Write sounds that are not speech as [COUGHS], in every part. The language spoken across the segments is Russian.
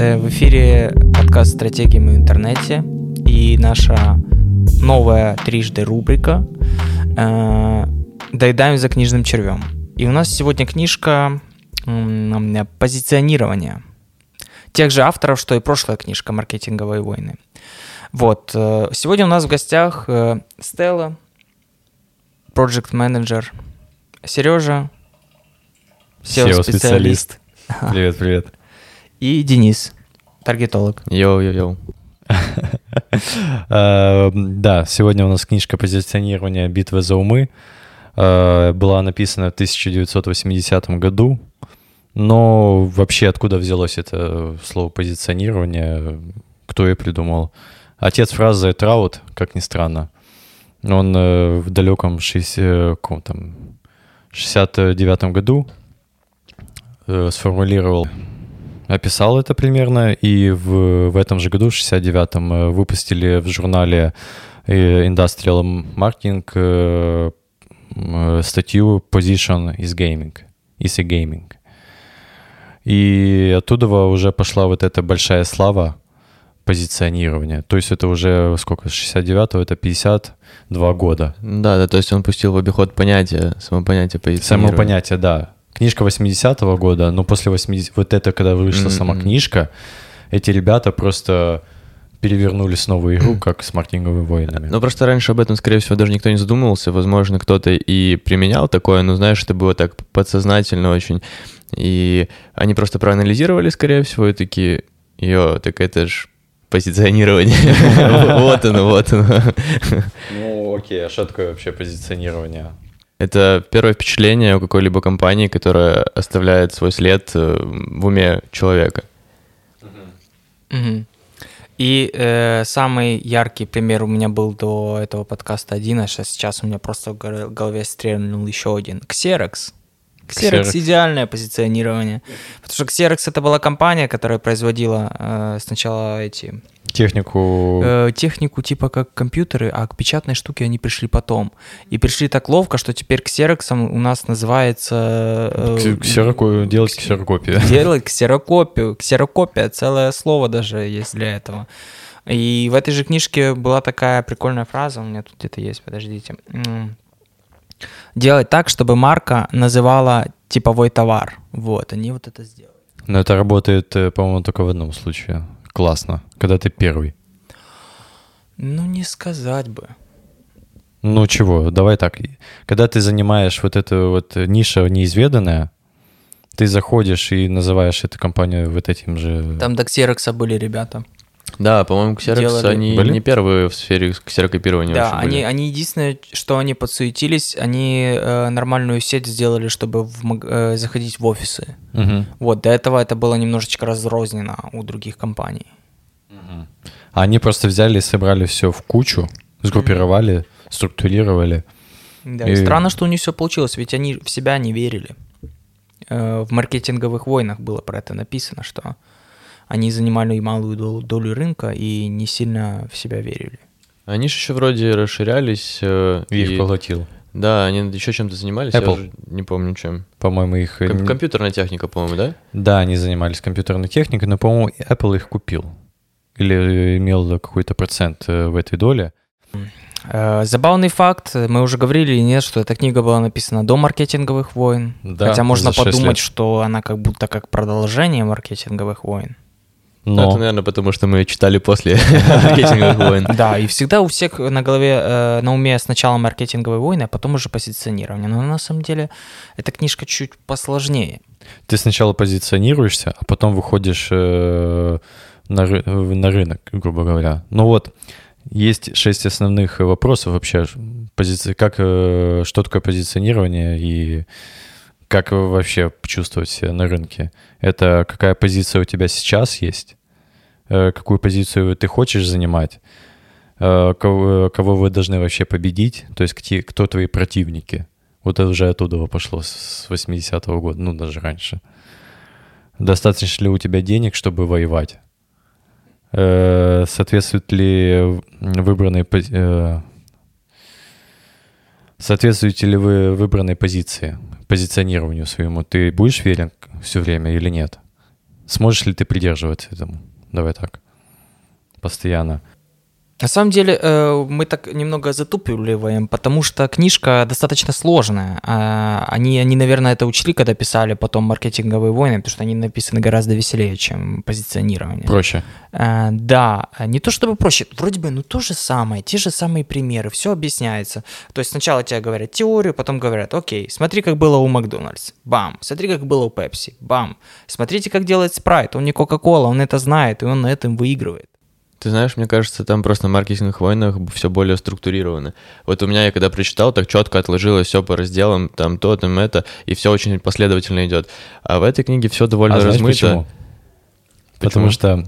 Э, в эфире подкаст «Стратегии в интернете» и наша новая трижды рубрика э, «Доедаем за книжным червем». И у нас сегодня книжка позиционирования тех же авторов, что и прошлая книжка «Маркетинговые войны». Вот. Э, сегодня у нас в гостях Стелла, проект менеджер Сережа, SEO-специалист. Привет, привет. И Денис, таргетолог. Йоу-йоу-йоу. [LAUGHS] Э, да, сегодня у нас книжка позиционирования «Битва за умы». Э, была написана в 1980 году. Но вообще откуда взялось это слово позиционирование? Кто ее придумал? Отец фразы Траут, как ни странно. Он э, в далеком 60, там, 69 году сформулировал описал это примерно, и в, в этом же году, в 69-м, э, выпустили в журнале э, Industrial Marketing э, статью Position is Gaming, is a Gaming. И оттуда уже пошла вот эта большая слава позиционирования. То есть это уже сколько, с 69-го, это 52 года. Да, да, то есть он пустил в обиход понятие, само понятие позиционирования. Само понятие, да. Книжка 80-го года, но после 80 вот это, когда вышла mm-hmm. сама книжка, эти ребята просто перевернули снова игру, как с маркетинговыми войнами. Ну, просто раньше об этом, скорее всего, даже никто не задумывался. Возможно, кто-то и применял такое, но, знаешь, это было так подсознательно очень. И они просто проанализировали, скорее всего, и такие, йо, так это ж позиционирование. [LAUGHS] Вот оно, вот оно. Ну, окей, а что такое вообще позиционирование? Это первое впечатление у какой-либо компании, которая оставляет свой след э, в уме человека. И э, самый яркий пример у меня был до этого подкаста один, а сейчас у меня просто в голове стрельнул еще один. Xerox. Xerox, Xerox идеальное позиционирование. Потому что Xerox это была компания, которая производила э, сначала эти Технику... Э, технику типа как компьютеры, а к печатной штуке они пришли потом. И пришли так ловко, что теперь ксероксом у нас называется... Э, Ксероку... Делать ксерокопию. Делать ксерокопию. Ксерокопия, целое слово даже есть для этого. И в этой же книжке была такая прикольная фраза, у меня тут где-то есть, подождите. Делать так, чтобы марка называла типовой товар. Вот, они вот это сделали. Но это работает, э, по-моему, только в одном случае классно, когда ты первый? Ну, не сказать бы. Ну чего, давай так. Когда ты занимаешь вот эту вот ниша неизведанная, ты заходишь и называешь эту компанию вот этим же... Там до Xerox были ребята. Да, по-моему, Xerox, Делали... они были? не первые в сфере ксерокопирования Да, они, были. они единственное, что они подсуетились, они э, нормальную сеть сделали, чтобы в, э, заходить в офисы. Угу. Вот, до этого это было немножечко разрознено у других компаний. Угу. Они просто взяли и собрали все в кучу, сгруппировали, угу. структурировали. Да, и... и странно, что у них все получилось, ведь они в себя не верили. Э, в маркетинговых войнах было про это написано, что они занимали малую долю, долю рынка и не сильно в себя верили. Они же еще вроде расширялись. Э, их и... поглотил. Да, они еще чем-то занимались, Apple. я уже не помню чем. По-моему, их... Э, Ком- компьютерная техника, по-моему, да? Да, они занимались компьютерной техникой, но, по-моему, Apple их купил. Или имел какой-то процент э, в этой доле. Забавный факт, мы уже говорили нет, что эта книга была написана до маркетинговых войн. Да, Хотя можно подумать, лет. что она как будто как продолжение маркетинговых войн. Но... Это, наверное, потому что мы читали после [LAUGHS] маркетинговых войн. Да, и всегда у всех на голове, э, на уме сначала маркетинговые войны, а потом уже позиционирование. Но на самом деле эта книжка чуть посложнее. Ты сначала позиционируешься, а потом выходишь э, на, на рынок, грубо говоря. Ну вот, есть шесть основных вопросов вообще, позиции, как, э, что такое позиционирование и как вообще чувствовать себя на рынке? Это какая позиция у тебя сейчас есть? Э, какую позицию ты хочешь занимать? Э, кого, кого вы должны вообще победить? То есть кто твои противники? Вот это уже оттуда пошло с 80-го года, ну даже раньше. Достаточно ли у тебя денег, чтобы воевать? Э, соответствует ли выбранной Соответствуете ли вы выбранной позиции, позиционированию своему? Ты будешь верен все время или нет? Сможешь ли ты придерживаться этому? Давай так. Постоянно. На самом деле э, мы так немного затупливаем, потому что книжка достаточно сложная. А, они, они, наверное, это учли, когда писали потом маркетинговые войны, потому что они написаны гораздо веселее, чем позиционирование. Проще. А, да, не то чтобы проще, вроде бы, ну то же самое, те же самые примеры, все объясняется. То есть сначала тебе говорят теорию, потом говорят, окей, смотри, как было у Макдональдс, бам, смотри, как было у Пепси, бам, смотрите, как делает Спрайт, он не Кока-Кола, он это знает, и он на этом выигрывает. Ты знаешь, мне кажется, там просто в маркетинговых войнах все более структурировано. Вот у меня, я когда прочитал, так четко отложилось все по разделам, там то, там это, и все очень последовательно идет. А в этой книге все довольно а размыто. почему? Потому что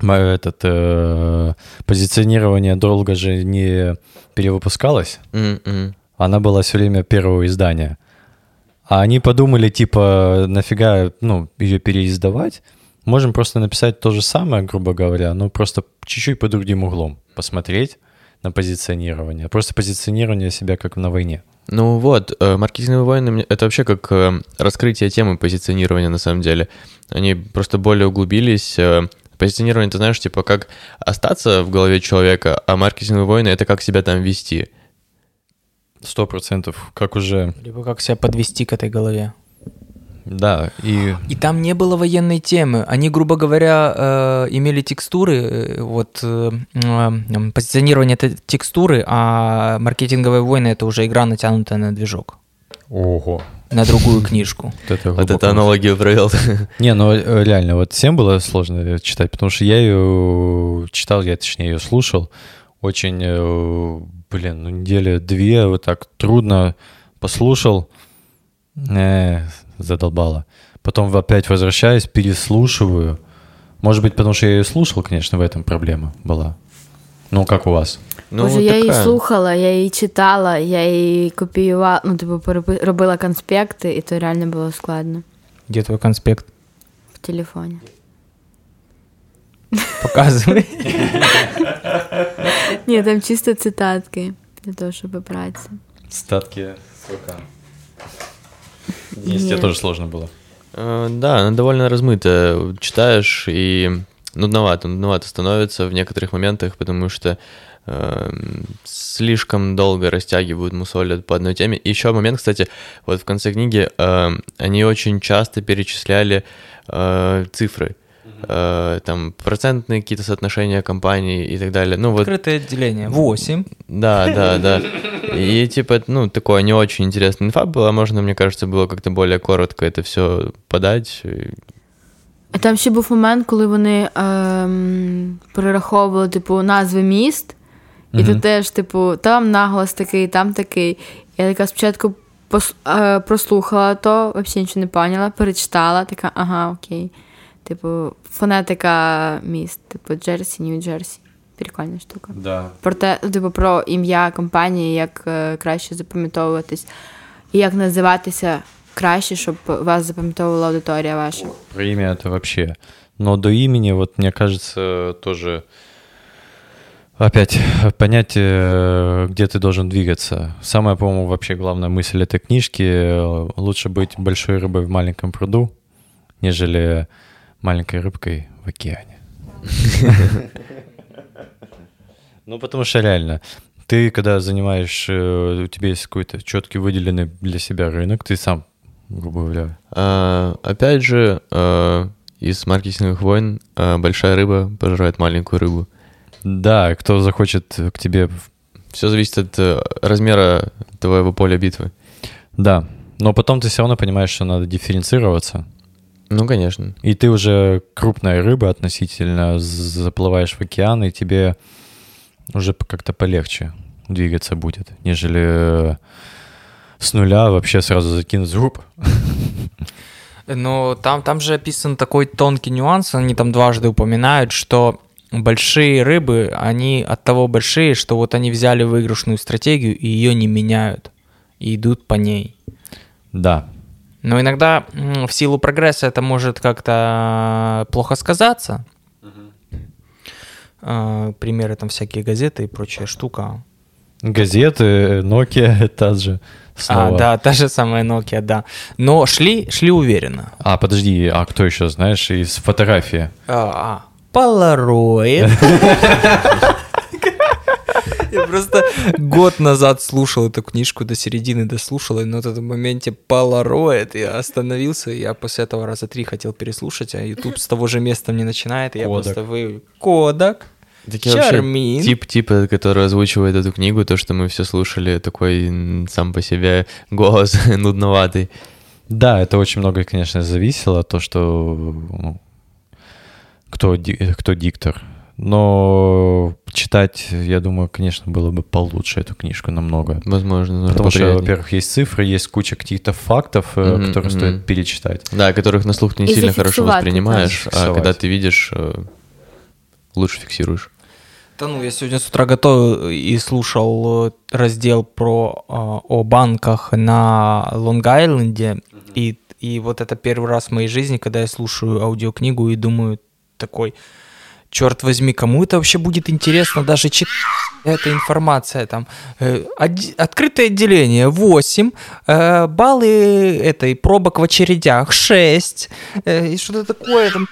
мое этот э, позиционирование долго же не перевыпускалось. М-м. Она была все время первого издания. А они подумали, типа, нафига, ну, ее переиздавать? Можем просто написать то же самое, грубо говоря, но просто чуть-чуть под другим углом посмотреть на позиционирование. Просто позиционирование себя как на войне. Ну вот, э, маркетинговые войны это вообще как э, раскрытие темы позиционирования на самом деле. Они просто более углубились. э, Позиционирование, ты знаешь, типа как остаться в голове человека, а маркетинговые войны это как себя там вести. Сто процентов, как уже, Либо как себя подвести к этой голове. Да, и И там не было военной темы. Они, грубо говоря, э, имели текстуры, э, вот э, э, позиционирование это текстуры, а маркетинговые войны это уже игра, натянутая на движок, ого, на другую книжку. [LAUGHS] вот это, Вот это аналогию провел. Не, ну э, реально, вот всем было сложно читать, потому что я ее читал, я точнее ее слушал, очень, э, блин, ну недели две вот так трудно послушал, э, задолбало. Потом опять возвращаюсь, переслушиваю. Может быть, потому что я ее слушал, конечно, в этом проблема была. Ну, как у вас? Ну, Боже, я її така. слухала, я її читала, я її копіювала, ну, типу, перепи- робила конспекти, і то реально було складно Где твой конспект? в телефоні. Показывай. [LAUGHS] Ні, там чисто цитатки для того, щоб вибратися. Статки сколько? есть, тебе тоже сложно было. Э, Да, она довольно размытая. Читаешь и нудновато, нудновато становится в некоторых моментах, потому что эм, слишком долго растягивают, мусолят по одной теме. И еще момент, кстати, вот в конце книги эм, они очень часто перечисляли э, цифры. Э, там процентные какие-то соотношения компаний и так далее. Ну вот Открытое отделение. 8. да, да, да. [LAUGHS] И типа, ну, такое не очень интересная инфа была. Можно, мне кажется, было как-то более коротко это все подать. И- А там ще був момент, коли вони ем, перераховували, типу, назви міст, і то теж, типу, там наголос такий, там такий. Я така спочатку пос, е, прослухала то, взагалі нічого не поняла, перечитала, така, ага, окей. Типу, фонетика міст, типу Джерсі, Нью-Джерсі. Прикольна штука. Да. Про те, типу, про ім'я компанії, як е, краще запам'ятовуватись, і як називатися краще, щоб вас запам'ятовувала аудиторія ваша. Про имя это вообще. Но до имени, вот мне кажется, тоже опять понять, э, где ты должен двигаться. Самая, по-моему, вообще главная мысль этой книжки э, лучше быть большой рыбой в маленьком пруду, нежели маленькой рыбкой в океане. [LAUGHS] Ну, потому что реально, ты когда занимаешь, э, у тебя есть какой-то четкий выделенный для себя рынок, ты сам, грубо говоря, А, опять же, а, из маркетинговых войн а, большая рыба пожирает маленькую рыбу. Да, кто захочет к тебе... Все зависит от размера твоего поля битвы. Да, но потом ты все равно понимаешь, что надо дифференцироваться. Ну, конечно. И ты уже крупная рыба относительно заплываешь в океан, и тебе уже как-то полегче двигаться будет, нежели э, с нуля вообще сразу закинуть зуб. [LAUGHS] Но там, там же описан такой тонкий нюанс, они там дважды упоминают, что большие рыбы, они от того большие, что вот они взяли выигрышную стратегию и ее не меняют, и идут по ней. Да, Но иногда в силу прогресса это может как-то плохо сказаться. А, Примеры там всякие газеты и прочая штука. газеты, Nokia, [LAUGHS] та же снова. А, да, та же самая Nokia, да. Но шли, шли уверенно. А, подожди, а кто еще, знаешь, из фотографии? А, а, Polaroid. [LAUGHS] [LAUGHS] Я просто год назад слушал эту книжку, до середины дослушал, и на этом моменте Polaroid я остановился, я после этого раза три хотел переслушать, а YouTube с того же места мне начинает, и я Кодак. просто вы... Кодак. Так я вообще Чармин. тип типа, который озвучивает эту книгу, то, что мы все слушали, такой сам по себе голос [LAUGHS] нудноватый. Да, это очень много, конечно, зависело, то, что ну, кто, кто диктор. Но читать, я думаю, конечно, было бы получше эту книжку намного. Возможно, Потому что, во-первых, есть цифры, есть куча каких-то фактов, Мгм, которые мгм. стоит перечитать. Да, которых на слух ты не И сильно хорошо воспринимаешь, а когда ты видишь, э, лучше фиксируешь. Да ну, я сегодня с утра готовил и слушал э, раздел про о банках на Лонг-Айленде, и, и вот это первый раз в моей жизни, когда я слушаю аудиокнигу и думаю такой, черт возьми, кому это вообще будет интересно даже читать эта информация там. э, оди- открытое отделение 8, э, баллы этой пробок в очередях 6, э, и что-то такое там.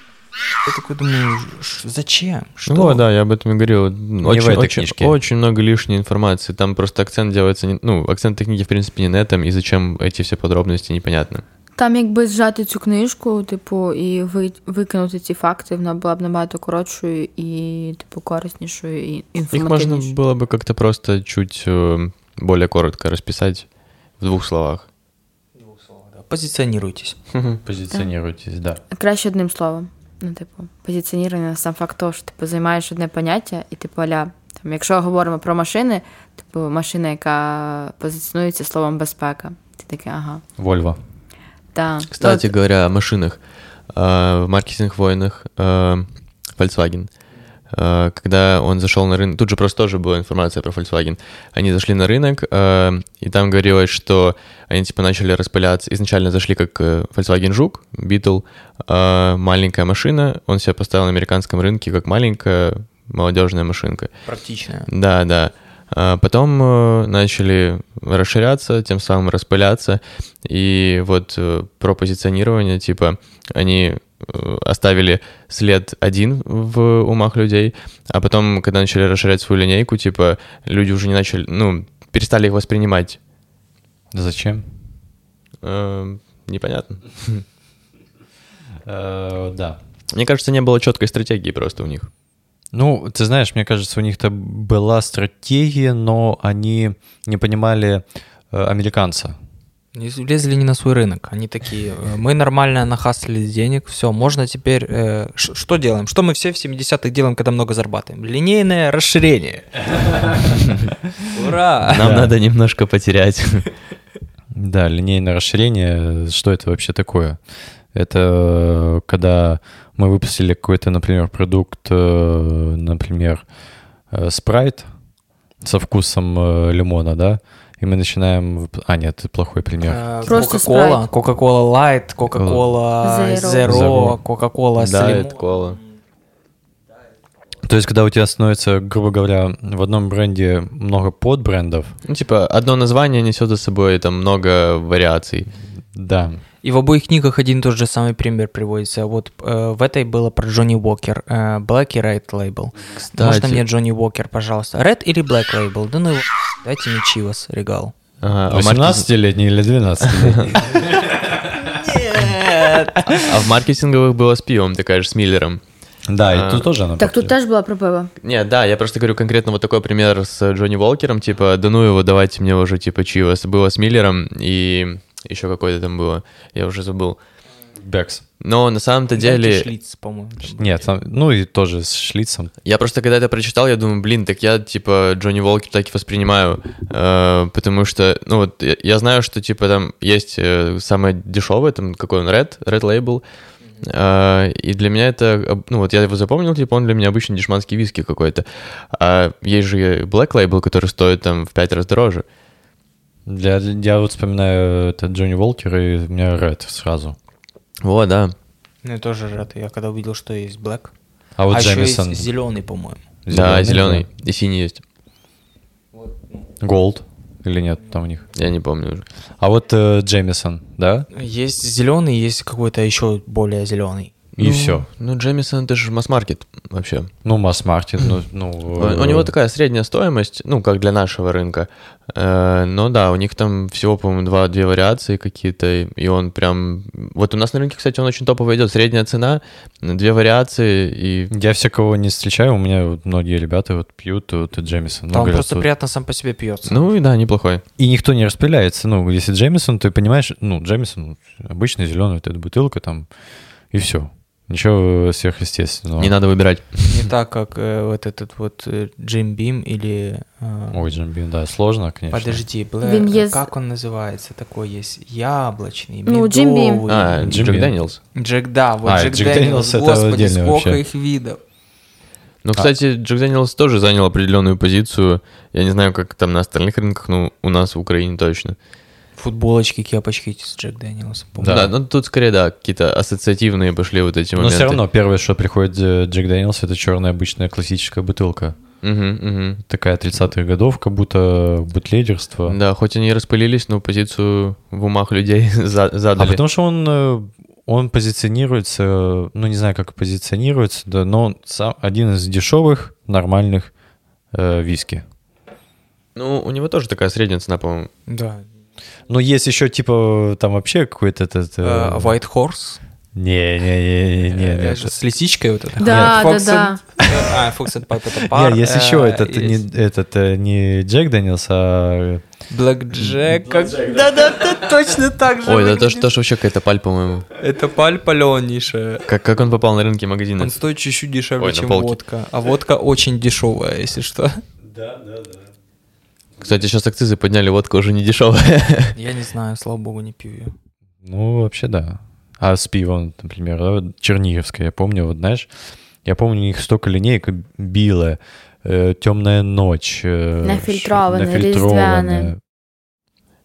Я такой думаю, зачем? Что? Ну да, я об этом и говорил. Очень, в этой очень, книжке. очень много лишней информации. Там просто акцент делается, не- ну, акцент книги, в принципе, не на этом, и зачем эти все подробности, непонятно. Там, якби зжати цю книжку, типу, і ви, викинути ці факти, вона була б набагато коротшою і, типу, кориснішою і Их можно інформативнішою. было бы как-то просто чуть э, более коротко расписать в двух словах. Позиционируйтесь. Позиционируйтесь, да. Краще одним словом. Ну, типу, позиціонування сам факт того, що типу, займаєш одне поняття, і типу, аля, там, якщо говоримо про машини, типу, машина, яка позиціонується словом безпека. Ти такий, ага. Вольво. Да. Кстати От, говоря, о машинах. А, В маркетинг-войнах а, Volkswagen, а, когда он зашел на рынок, тут же просто тоже была информация про Volkswagen. Они зашли на рынок, и там говорилось, что они типа начали распыляться. Изначально зашли как э, Volkswagen Жук, Beetle, маленькая машина. Он себя поставил на американском рынке как маленькая молодежная машинка. Практичная. Да, да. А Потом э, начали расширяться, тем самым распыляться. И вот э, про позиционирование, типа, они э, оставили след один в умах людей, а потом, когда начали расширять свою линейку, типа, люди уже не начали, ну, перестали их воспринимать. Зачем? Э, Непонятно. Да. Мне кажется, не было четкой стратегии просто у них. Ну, ты знаешь, мне кажется, у них-то была стратегия, но они не понимали э, американца. Не влезли не на свой рынок. Они такие, э, мы нормально нахаслили денег, все, можно теперь... э, что делаем? Что мы все в 70-х делаем, когда много зарабатываем? Линейное расширение. [LAUGHS] Ура! Нам надо немножко потерять. [LAUGHS] Да, линейное расширение, что это вообще такое? Это э, когда мы выпустили какой-то, например, продукт, э, например, э, спрайт со вкусом лимона, да, и мы начинаем... А, нет, это плохой пример. Э, Просто Кока-кола. Кока-кола Light, Кока-кола Zero. Кока-кола с лимоном. То есть, когда у тебя становится, грубо говоря, в одном бренде много подбрендов, Ну, типа, одно название несет за собой там много вариаций. Да, И в обоих книгах один и тот же самый пример приводится. Вот э, в этой было про Джонни Уокер. э, Black и Red Label. Можно Кстати. мне Джонни Уокер, пожалуйста? Red или Black Label? Да ну его, [LAUGHS] дайте мне Чивас, регал. Ага, а, в маркетинг- 18-летний или 12-летний. [LAUGHS] а в маркетинговых было с пивом, такая же с Миллером. Да, А. и тут тоже она Так тут теж була про пиво. Не, да, я просто говорю конкретно вот такой пример с Джонни Волкером, типа, да ну его, давайте мне уже, типа, Чивас. Было с Миллером и еще какое-то там было, я уже забыл. Бекс. Но на самом-то деле, Шлиц, по-моему. Нет, там- ну и тоже с Шлицем. я просто когда это прочитал, я думаю, блин, так я, типа, Джонни Волкер так и воспринимаю, э, потому что, ну вот, я, я знаю, что, типа, там есть э, самое дешевое, там, какой он, Red, Red Label, э, и для меня это, ну вот я его запомнил, типа, он для меня обычный дешманский виски какой-то, а есть же Black Label, который стоит там в пять раз дороже. Для, я вот вспоминаю это Джонни Волкер и у меня Ред сразу. Вот, да. Ну, я тоже рад. Я когда увидел, что есть Black. А вот а еще Джемисон есть зеленый, по-моему. да, зеленый, и синий есть. Голд. Или нет там у них? Я не помню уже. А вот э, Джемисон, да? Есть зеленый, есть какой-то еще более зеленый. И Ну, все. Ну, Джемисон, это же масс-маркет вообще. Ну, Масс Мартин, ну... ну У, у него такая средняя стоимость, ну, как для нашего рынка. Э, но да, у них там всего, по-моему, два-две вариации какие-то, и он прям... Вот у нас на рынке, кстати, он очень топово идет. Средняя цена, две вариации, и... Я всякого не встречаю, у меня вот многие ребята вот пьют вот и Джемисон. Там говорят, просто вот- приятно сам по себе пьется. Ну, и да, неплохой. И никто не распыляется. Ну, если Джемисон, ты понимаешь, ну, Джемисон, обычный зеленый, вот эта бутылка там, и все. Ничего сверхъестественного. Не надо выбирать. Не так, как э, вот этот вот э, Джим Бим или... э, Ой, Джимбин, да, сложно, конечно. Подожди, Блэ- Він є з- как он называется? Такой есть яблочный, Ну, Jim Beam. медовый. А, Джим Джек. Дэниелс. Джек, да, вот А, Джек, Джек Дэниелс. Дэниелс это Господи, отдельно сколько вообще. их видов. Ну, кстати, Джек Дэниелс тоже занял определенную позицию. Я не знаю, как там на остальных рынках, но у нас в Украине точно. Футболочки, кепочки эти с Джек Дэниелсом. Да. Да, ну тут скорее, да, какие-то ассоциативные пошли вот эти Но моменты. все равно первое, что приходит э, Джек Дэниелс, это черная обычная классическая бутылка. Мгм, мгм. Такая 30-х годов, как будто бутлегерство. Да, хоть они и распылились, но позицию в умах людей [LAUGHS] за- А задали. потому что он, э, он позиционируется, ну не знаю, как позиционируется, да, но он сам один из дешевых, нормальных э, виски. Ну, у него тоже такая средняя цена, по-моему. Да. Но есть еще типа там вообще какой-то этот... Э, White Horse. Не, не, не, не, не, Э. С лисичкой вот это. Да, Нет, да, э, А, Fox and Pipe это пар. Не, есть еще этот, не, этот не Джек Дэниелс, а Black Jack. как- Да-да-да, точно так же Ой, да тоже, тоже вообще какая-то паль, по-моему. Это паль паленейшая. Как, как он попал на рынки магазина? Он стоит чуть-чуть дешевле, Ой, чем водка. А водка очень дешевая, если что. Кстати, сейчас акцизы подняли, водка уже не дешевая. [LAUGHS] Я не знаю, слава богу, не пью ее. Ну, вообще да. А с пивом, например, да, Черниговское, я помню, вот знаешь, я помню, у них столько линеек било, темная ночь. э, нафильтрованное. різдвяне.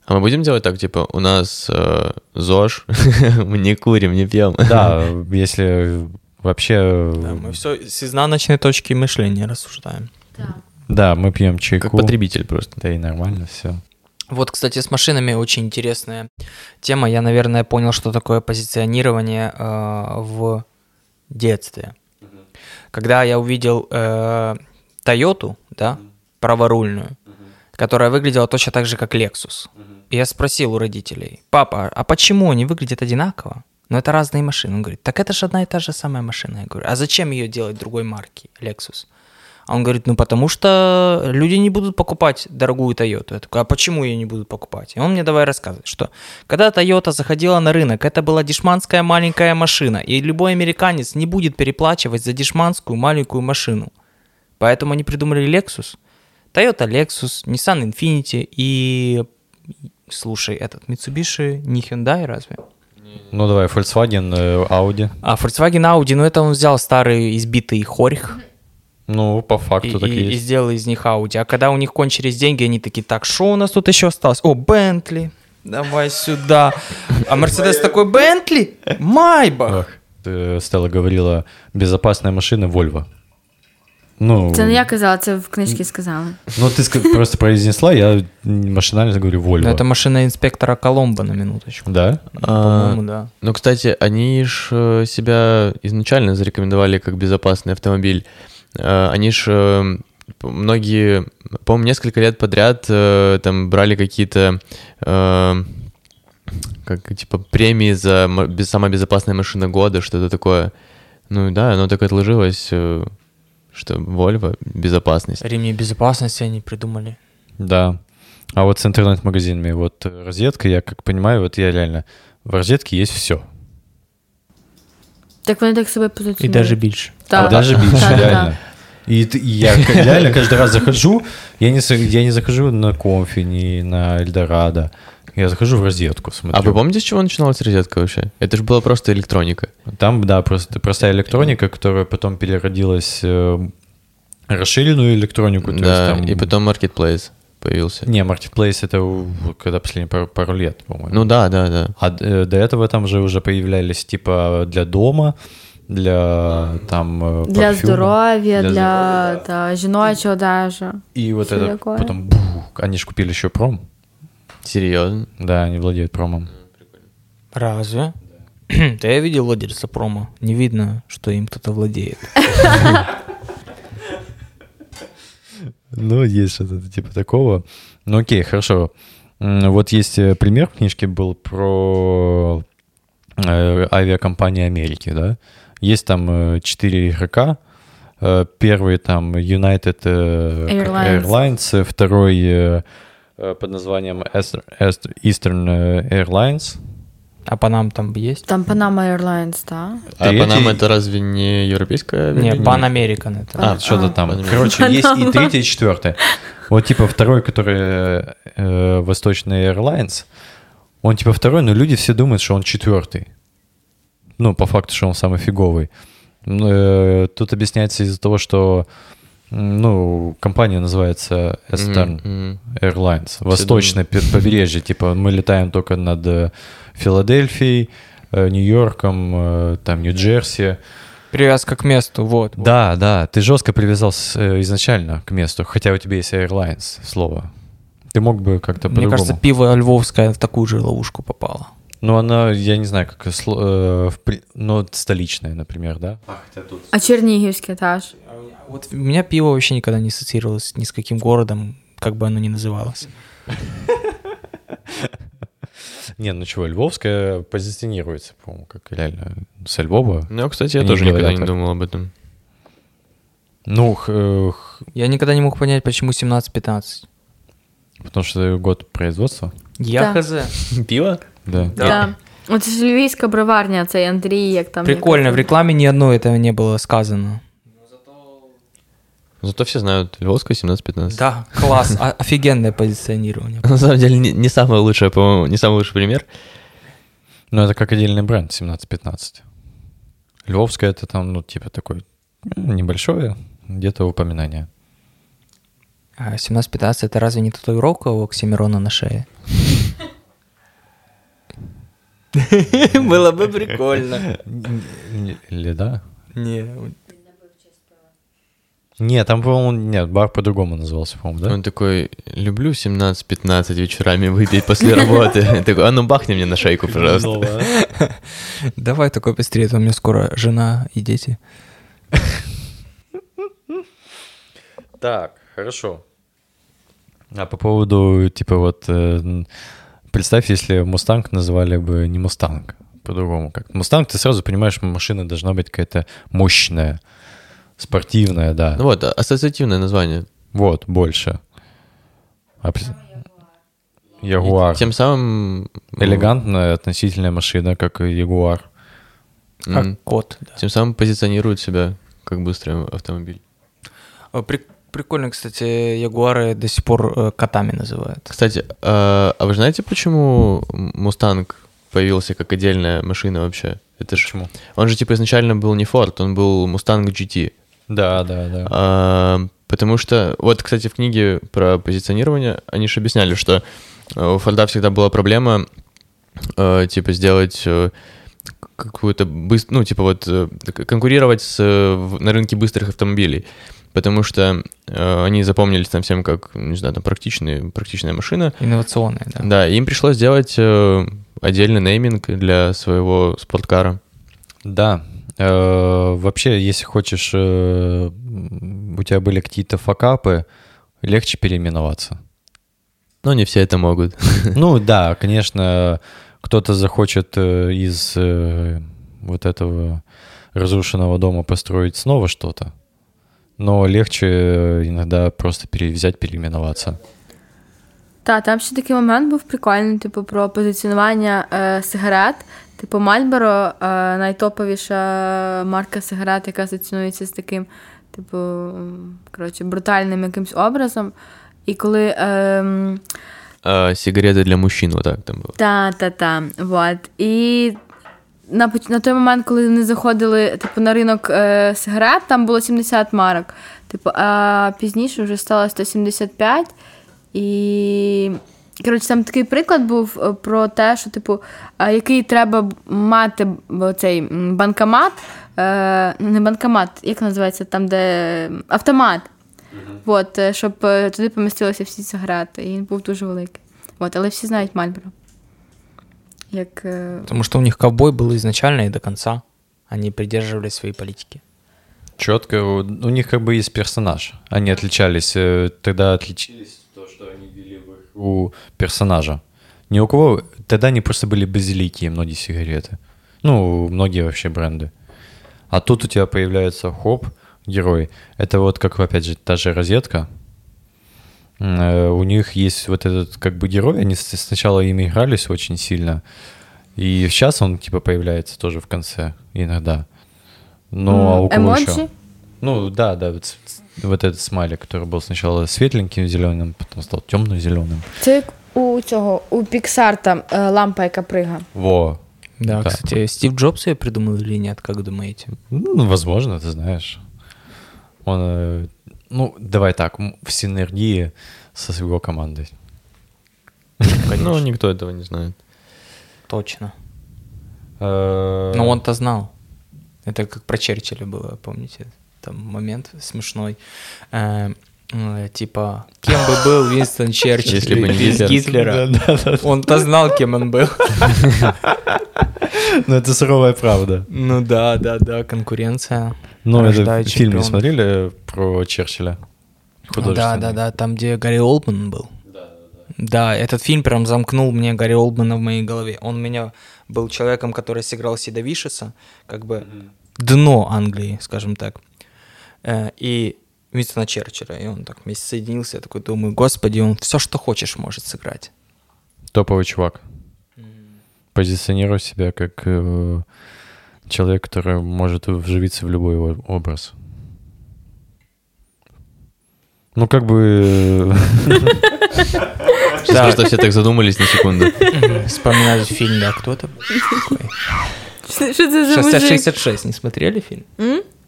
А мы будем делать так, типа, у нас э, ЗОЖ, [LAUGHS] мы не курим, не пьем. Да, если вообще... Да, мы все с изнаночной точки мышления рассуждаем. Да, мы пьем Как чайку. потребитель просто. Да и нормально все. Вот, кстати, с машинами очень интересная тема. Я, наверное, понял, что такое позиционирование э, в детстве. Когда я увидел э, Тойоту, да, праворульную, которая выглядела точно так же, как Lexus. И я спросил у родителей, папа, а почему они выглядят одинаково? Но это разные машины. Он говорит, так это же одна и та же самая машина. Я говорю, а зачем ее делать другой марки, Lexus? А он говорит, ну потому что люди не будут покупать дорогую Toyota. Я такой, а почему ее не будут покупать? И он мне давай рассказывать, что когда Toyota заходила на рынок, это была дешманская маленькая машина, и любой американец не будет переплачивать за дешманскую маленькую машину. Поэтому они придумали Lexus. Toyota Lexus, Nissan Infiniti и, слушай, этот Mitsubishi не Hyundai разве? Ну давай, Volkswagen, э, Audi. А Volkswagen Audi, ну это он взял старый избитый хорих, Ну, по факту и, так и и- и есть. сделал из них Audi. А когда у них кончились деньги, они такие, так, что у нас тут еще осталось? О, Бентли, давай сюда. А Мерседес такой, Бентли, Майбах. Стелла говорила, безопасная машина Volvo. Ну, Це не я казала, це в книжці сказали. ну ты просто произнесла, я машинально говорю Volvo. Ну, это машина инспектора Коломбо на минуточку. Да? А, По-моему, да. Ну, кстати, они ж э, себя изначально зарекомендовали как безопасный автомобиль. Э, Они ж э, многие, по-моему, несколько лет подряд э, там брали какие-то как типа премии за самая безопасная машина года, что-то такое. Ну да, оно так отложилось, что Volvo безопасность. Ремни безопасности они придумали. Да. А вот с интернет-магазинами, вот розетка, я как понимаю, вот я реально, в розетке есть все. Так вони так себе И позиціонують. даже больше. Так. Даже больше, Так, реально. И, и я реально каждый раз захожу, я не, я не захожу на Комфи, не на Эльдорадо. Я захожу в розетку, смотрю. А вы помните, с чего начиналась розетка вообще? Это же была просто электроника. Там, да, просто простая электроника, которая потом переродилась э, расширенную электронику. то есть да, там- и потом Marketplace появился. Не, Marketplace это когда последние пару, пару лет, по-моему. Ну да, да, да. А э, до этого там же уже появлялись типа для дома, для там э, Для парфюма, здоров'я, для, здоров'я, да. жіночого одежі. И вот это такое. потом бух, они же купили еще пром. Серьезно? Да, они владеют промом. Разве? [CLEARS THROAT] Да я видел владельца промо. Не видно, что им кто-то владеет. [LAUGHS] Ну, есть что-то типа такого. Ну, окей, хорошо. Вот есть э, пример в книжке был про э, авиакомпании Америки, да. Есть там э, четыре игрока. Первый там United Airlines. Airlines, второй под названием Eastern Airlines. А по нам там есть? Там Panama Airlines, так? А Третий- Панама это разве не европейская? Не? Pan American это. А, что-то там. Pan American. Короче, есть и третье, и четвертое. Вот типа второй, который э, Восточный Airlines, он типа второй, но люди все думают, что он четвертый. Ну, по факту, что он самый фиговый. Э, Тут объясняется из-за того, что ну, компания называется Eastern мгм. Airlines. Восточное побережье. Типа мы летаем только над э, Филадельфией, э, Нью-Йорком, э, там, Нью-Джерси. Привязка к месту, вот. вот. Да, да, ты жестко привязался э, изначально к месту, хотя у тебя есть Airlines слово. Ты мог бы как-то Мне по-другому. кажется, пиво львовское в такую же ловушку попало. Ну, она, я не знаю, как, сло- э, в при- ну, столичная, например, да? А, хотя тут... А Чернігівське теж. Вот у меня пиво вообще никогда не ассоциировалось ни с каким городом, как бы оно ни называлось. [LAUGHS] Не, ну чего, Львовская позиционируется, по-моему, как реально со Львова. Ну, кстати, я Они тоже никогда говорят не так. думал об этом. Ну, х- х- Я никогда не мог понять, почему 17-15. потому что год производства. Я Да. хз. [LAUGHS] Пиво? Да. Да. Да. Ж львівська броварня, цей Андрій, як там. Прикольно, в рекламе ни одной этого не было сказано. Зато все знают Львовская 17-15. Да, класс, о- офигенное позиционирование. [LAUGHS] На самом деле, не, не самый лучший, по-моему, не самый лучший пример. Но это как отдельный бренд 17-15. Львовская это там, ну, типа такой м, небольшое где-то упоминание. А 17-15 это разве не татуировка у Оксимирона на шее? [LAUGHS] Было бы прикольно. Или да? Не, Нет, там, по-моему, нет, бар по-другому назывался, по-моему, да? Он такой, люблю 17-15 вечерами выпить после работы. [LAUGHS] Такой, а ну бахни мне на шейку, пожалуйста. [LAUGHS] давай такой быстрее, а у меня скоро жена и дети. Так, хорошо. А по поводу, типа, вот, э, представь, если Мустанг называли бы не Мустанг, по-другому как. Мустанг, ты сразу понимаешь, машина должна быть какая-то мощная, спортивная, да. Ну вот, ассоциативное название. Вот, больше. А при- Ягуар. И Тем самым... ну, Элегантная относительная машина, как и Ягуар. Как м, кот. да. Тем самым позиционирует себя как быстрый автомобиль. При- Прикольно, кстати, ягуары до сих пор э, котами называют. Кстати, а а вы знаете, почему Мустанг появился как отдельная машина вообще? Это ж... Почему? Он же типа изначально был не Ford, он был Mustang GT. Да, да, да. А, потому что, вот, кстати, в книге про позиционирование они же объясняли, что э, у Форда всегда была проблема, э, типа, сделать э, какую-то быс- ну, типа, вот, конкурировать с, на рынке быстрых автомобилей. Потому что э, они запомнились там всем как, не знаю, там, практичные, практичная машина. Инновационные, да. Да, им пришлось сделать э, отдельный нейминг для своего спорткара. Да. Э, Вообще, если хочешь, э, у тебя были какие-то факапы, легче переименоваться. Но не все это могут. [LAUGHS] Ну да, конечно, кто-то захочет э, из вот этого разрушенного дома построить снова что-то, но легче иногда просто пере- взять, переименоваться. Та, там ще такий момент був прикольний, типу, про позиціонування е, сигарет. Типу, Мальборо е, найтоповіша марка сигарет, яка асоціюється з таким, типу, коротше, брутальним якимсь образом. І коли. ем, А, сигареты для мужчин, вот так там было. Та, та, та. Вот. І на, на той момент, коли вони заходили типу, на ринок е, сигарет, там було 70 марок. Типу, а пізніше вже стало 175. І Коротше, там такий приклад був е, про те, що, типу, е, який треба мати б- цей м, банкомат, е, не банкомат, як називається, там, де автомат. От, е, щоб е, туди помістилися всі сигарети. І він був дуже великий. От, але всі знають Мальборо. Як, е, Потому что у них ковбой был изначально и до конца. Они придерживались своей политики. Четко, у у них как бы есть персонаж. Они отличались, э, тогда отличились то, что они игру персонажа. Ни у кого, тогда они просто были безликие, многие сигареты. Ну, многие вообще бренды. А тут у тебя появляется хоп, герой. Это вот как, опять же, та же розетка. Э, У них есть вот этот как бы герой, они сначала ими игрались очень сильно, и сейчас он типа появляется тоже в конце иногда. Ну, а у кого емоджі. еще? Ну, да, да, вот, вот этот смайлик, который был сначала светленьким зеленым, потом стал темно-зеленым. Це як у цього, у Pixar там е, лампа, яка прига. Во. Да, Да. кстати, Стив Джобс ее придумал или нет, как думаете? Ну, возможно, ты знаешь. Он, э, ну, давай так, м, в синергии со его командой. Ну, никто этого не знает. Точно. Э, Но он-то знал. Это как про Черчилля было, помните? Там момент смешной. Э, э, типа, кем бы был Винстон Черчилль Если бы не без Гитлер. Гитлера? Да, да, да. Он-то знал, кем он был. [LAUGHS] Ну, это суровая правда. Ну да, да, да, конкуренция. Ну, это фильм не смотрели про Черчилля? Да, да, да, там, где Гарри Олдман был. Да, этот фильм прям замкнул мне Гарри Олдмана в моей голове. Он у меня был человеком, который сыграл Сида Вишеса, как бы дно Англии, скажем так. Э, И Винстона Черчилля, и он так вместе соединился. Я такой думаю, господи, он все, что хочешь, может сыграть. Топовый чувак. Позиционирует себя как э, человек, который может вживиться в любой образ. Ну, как бы... [LAUGHS] Сейчас просто все так задумались на секунду. Вспоминаю фильм, да, кто это? Що, що це за Шоссе мужик? 66, не смотрели фильм?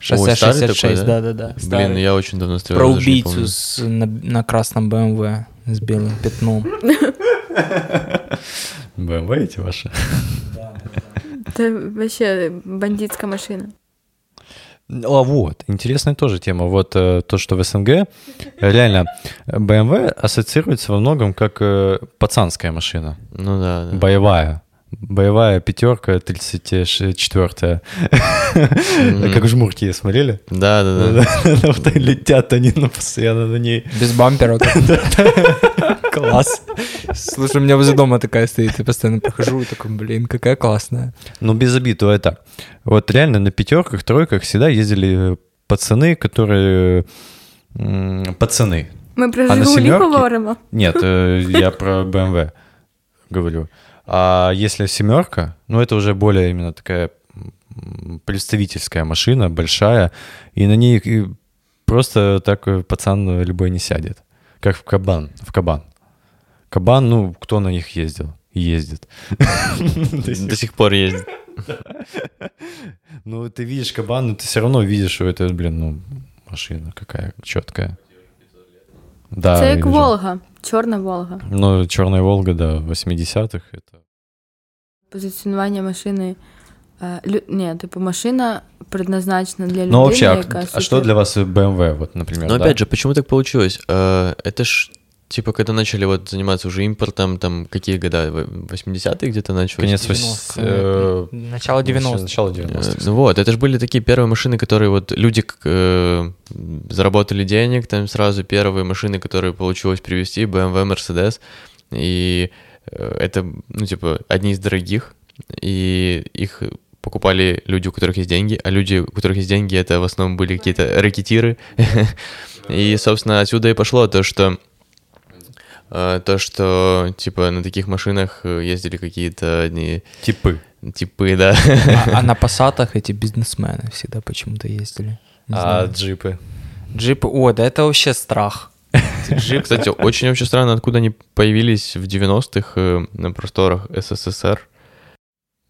Шоссе Ой, старый 66, такой, да? да-да-да. Блин, я очень давно стоял. Про убийцу с, на, на красном БМВ с белым пятном. [LAUGHS] БМВ эти ваши. Це вообще бандитська машина. А вот, интересная тоже тема. Вот э, то, что в СНГ реально BMW ассоциируется во многом как э, пацанская машина, Ну да, да. боевая. Боевая пятерка 34-я. Как жмурки смотрели? Да, да, да. Летят они постоянно на ней. Без бампера. Класс. Слушай, у меня возле дома такая стоит, я постоянно прохожу и такой, блин, какая классная. Ну, без обид, то это. Вот реально на пятерках, тройках всегда ездили э, пацаны, которые... Пацаны. Ми про А сімерки? говоримо. Нет, э, я про BMW говорю. А если семерка, ну это уже более именно такая представительская машина, большая, и на ней просто так э, пацан любой не сядет. Как в кабан, в кабан. Кабан, ну, кто на них ездил? Ездит. До сих пор ездит. [LAUGHS] Ну, ты видишь кабан, но ты все равно видишь, что это, блин, ну, машина какая четкая. Да, Це як. Волга, чорна Волга. Ну, Черная Волга, да, 80-х. Это... Позиціонування машини. е, лю... Ні, типу, машина предназначена для людини, Ну, вообще, а, яка а супер- что для вас BMW, вот, например? Но да? опять же, почему так получилось? Э, Это ж типа, когда начали вот заниматься уже импортом, там какие года? В- 80-е где-то началось? Конец вось- 90-е. э, Начало 90-х. Начало Э, 90-х. Ну вот, это же были такие первые машины, которые вот люди э, заработали денег, там сразу первые машины, которые получилось привезти, BMW, Mercedes, и э, это, ну, типа, одни из дорогих, и их покупали люди, у которых есть деньги, а люди, у которых есть деньги, это в основном были какие-то рэкетиры, [LAUGHS] и, собственно, отсюда и пошло то, что э, то, что, типа, на таких машинах э, ездили какие-то одни Типы. типы, да. А, а [LAUGHS] на пассатах эти бизнесмены всегда почему-то ездили. Не А знаю. джипы? Джипы, о, да это вообще страх. Джип, кстати, очень вообще странно, откуда они появились в 90-х э, на просторах СССР.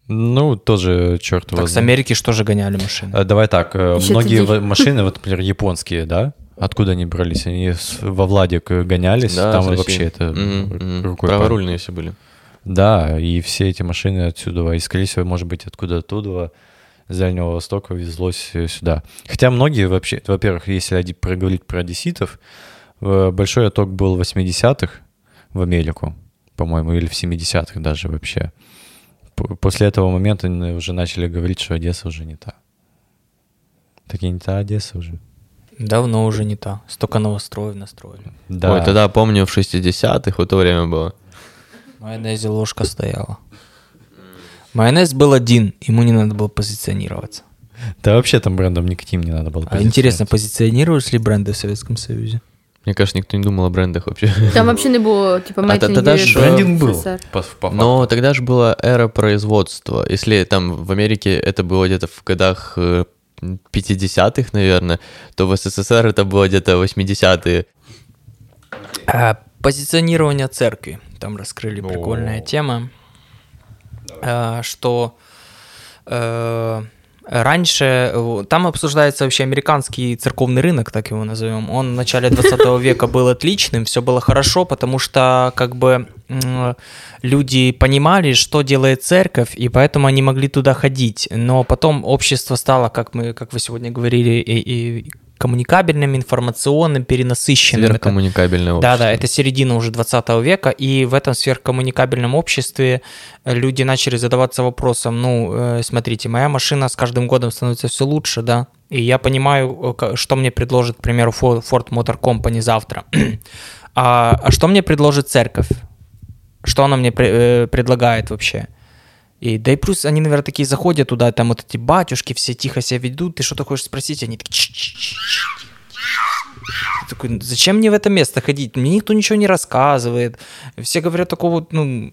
Ну, тоже черт его Так с. Америки что же гоняли машины? А, Давай так, э, Ещё многие ты в- машины, вот, например, японские, да, Откуда они брались? Они с- во Владик гонялись, Да, там вообще это р- мгм. рукой Праворульные все были. Да, и все эти машины отсюда, и, скорее всего, может быть, откуда оттуда, с Дальнего Востока везлось э, сюда. Хотя многие вообще, во-первых, если проговорить про одесситов, э, большой отток был в 80-х в Америку, по-моему, или в 70-х даже вообще. После этого момента уже начали говорить, что Одесса уже не та. Так и не та Одесса уже. Давно уже не та. Столько новостроев настроили. Да. Ой, тогда помню, в 60-х вот то время было. В майонезе ложка стояла. Майонез был один, ему не надо было позиционироваться. Да вообще там брендом никаким не надо было А интересно, позиционировались ли бренды в Советском Союзе? Мне кажется, никто не думал о брендах вообще. Там взагалі не було, типу, А тогда USA, ж Брендинг был. По- по Но тогда же была эра производства. Если там в Америке это было где-то в годах э, 50-х, наверное, то в СССР это было где-то 80-е. А, позиционирование церкви. Там раскрыли О. прикольная тема, А, что э, раньше э, там обсуждается вообще американский церковный рынок, так его назовем. Он в начале 20 [LAUGHS] века был отличным, все было хорошо, потому что как бы люди понимали, что делает церковь, и поэтому они могли туда ходить. Но потом общество стало, как мы, как вы сегодня говорили, и, и коммуникабельным, информационным, перенасыщенным. Это- Сверхкоммуникабельное да, общество. да, это середина уже 20 века, и в этом сверхкоммуникабельном обществе э, люди начали задаваться вопросом, ну, э, смотрите, моя машина с каждым годом становится все лучше, да, и я понимаю, э, что мне предложит, к примеру, Fo- Ford Motor Company завтра. [CLEARS THROAT] а, а что мне предложит церковь? Что она мне э, предлагает вообще? И, да и плюс они, наверное, такие заходят туда, там вот эти батюшки все тихо себя ведут, ты что-то хочешь спросить, они такие... Такой, зачем мне в это место ходить? Мне никто ничего не рассказывает. Все говорят такого ну,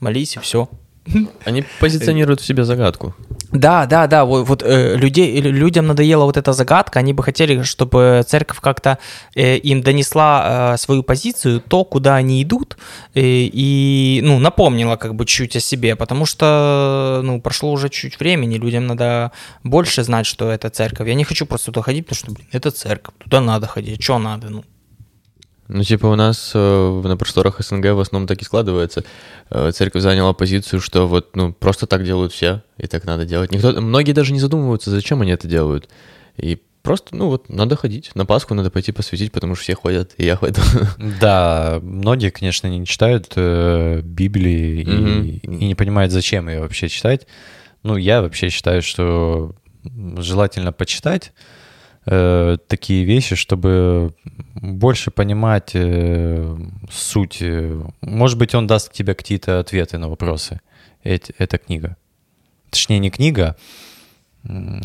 молись и все. Они позиционируют в себе загадку. Да, да, да, вот, вот э, людей, лю- людям надоела вот эта загадка, они бы хотели, чтобы церковь как-то э, им донесла э, свою позицию, то, куда они идут, э, и, ну, напомнила как бы чуть о себе, потому что, ну, прошло уже чуть времени, людям надо больше знать, что это церковь. Я не хочу просто туда ходить, потому что, блин, это церковь, туда надо ходить, что надо, ну. Ну, типа у нас э, на просторах СНГ в основном так и складывается. Э, церковь заняла позицию, что вот, ну, просто так делают все, и так надо делать. Никто, многие даже не задумываются, зачем они это делают. И просто, ну, вот, надо ходить. На Пасху надо пойти посвятить, потому что все ходят, и я хожу. [LAUGHS] Да, многие, конечно, не читают э, Библии и, Мгм. и не понимают, зачем ее вообще читать. Ну, я вообще считаю, что желательно почитать э, такие вещи, чтобы больше понимать э, суть. э, Может быть, он даст тебе какие-то ответы на вопросы. Эти- эта книга. Точнее, не книга,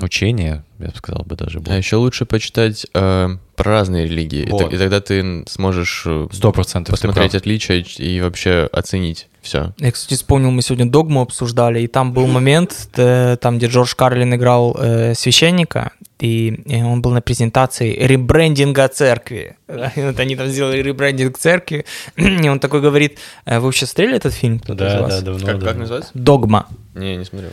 учение, я бы сказал бы даже. А больше. еще лучше почитать э, про разные религии. И, Вот. так- и тогда ты сможешь э, Сто процентов. ты посмотреть прав. отличия и, и вообще оценить все. Я, кстати, вспомнил, мы сегодня догму обсуждали, и там был момент, э, там, где Джордж Карлин играл э, священника, и, и он был на презентации ребрендинга церкви. И [LAUGHS] вот они там сделали ребрендинг церкви, [CLEARS THROAT] и он такой говорит, «Э, вы вообще смотрели этот фильм? Да, вас?» да, давно. как, как называется? Догма. Не, не смотрел.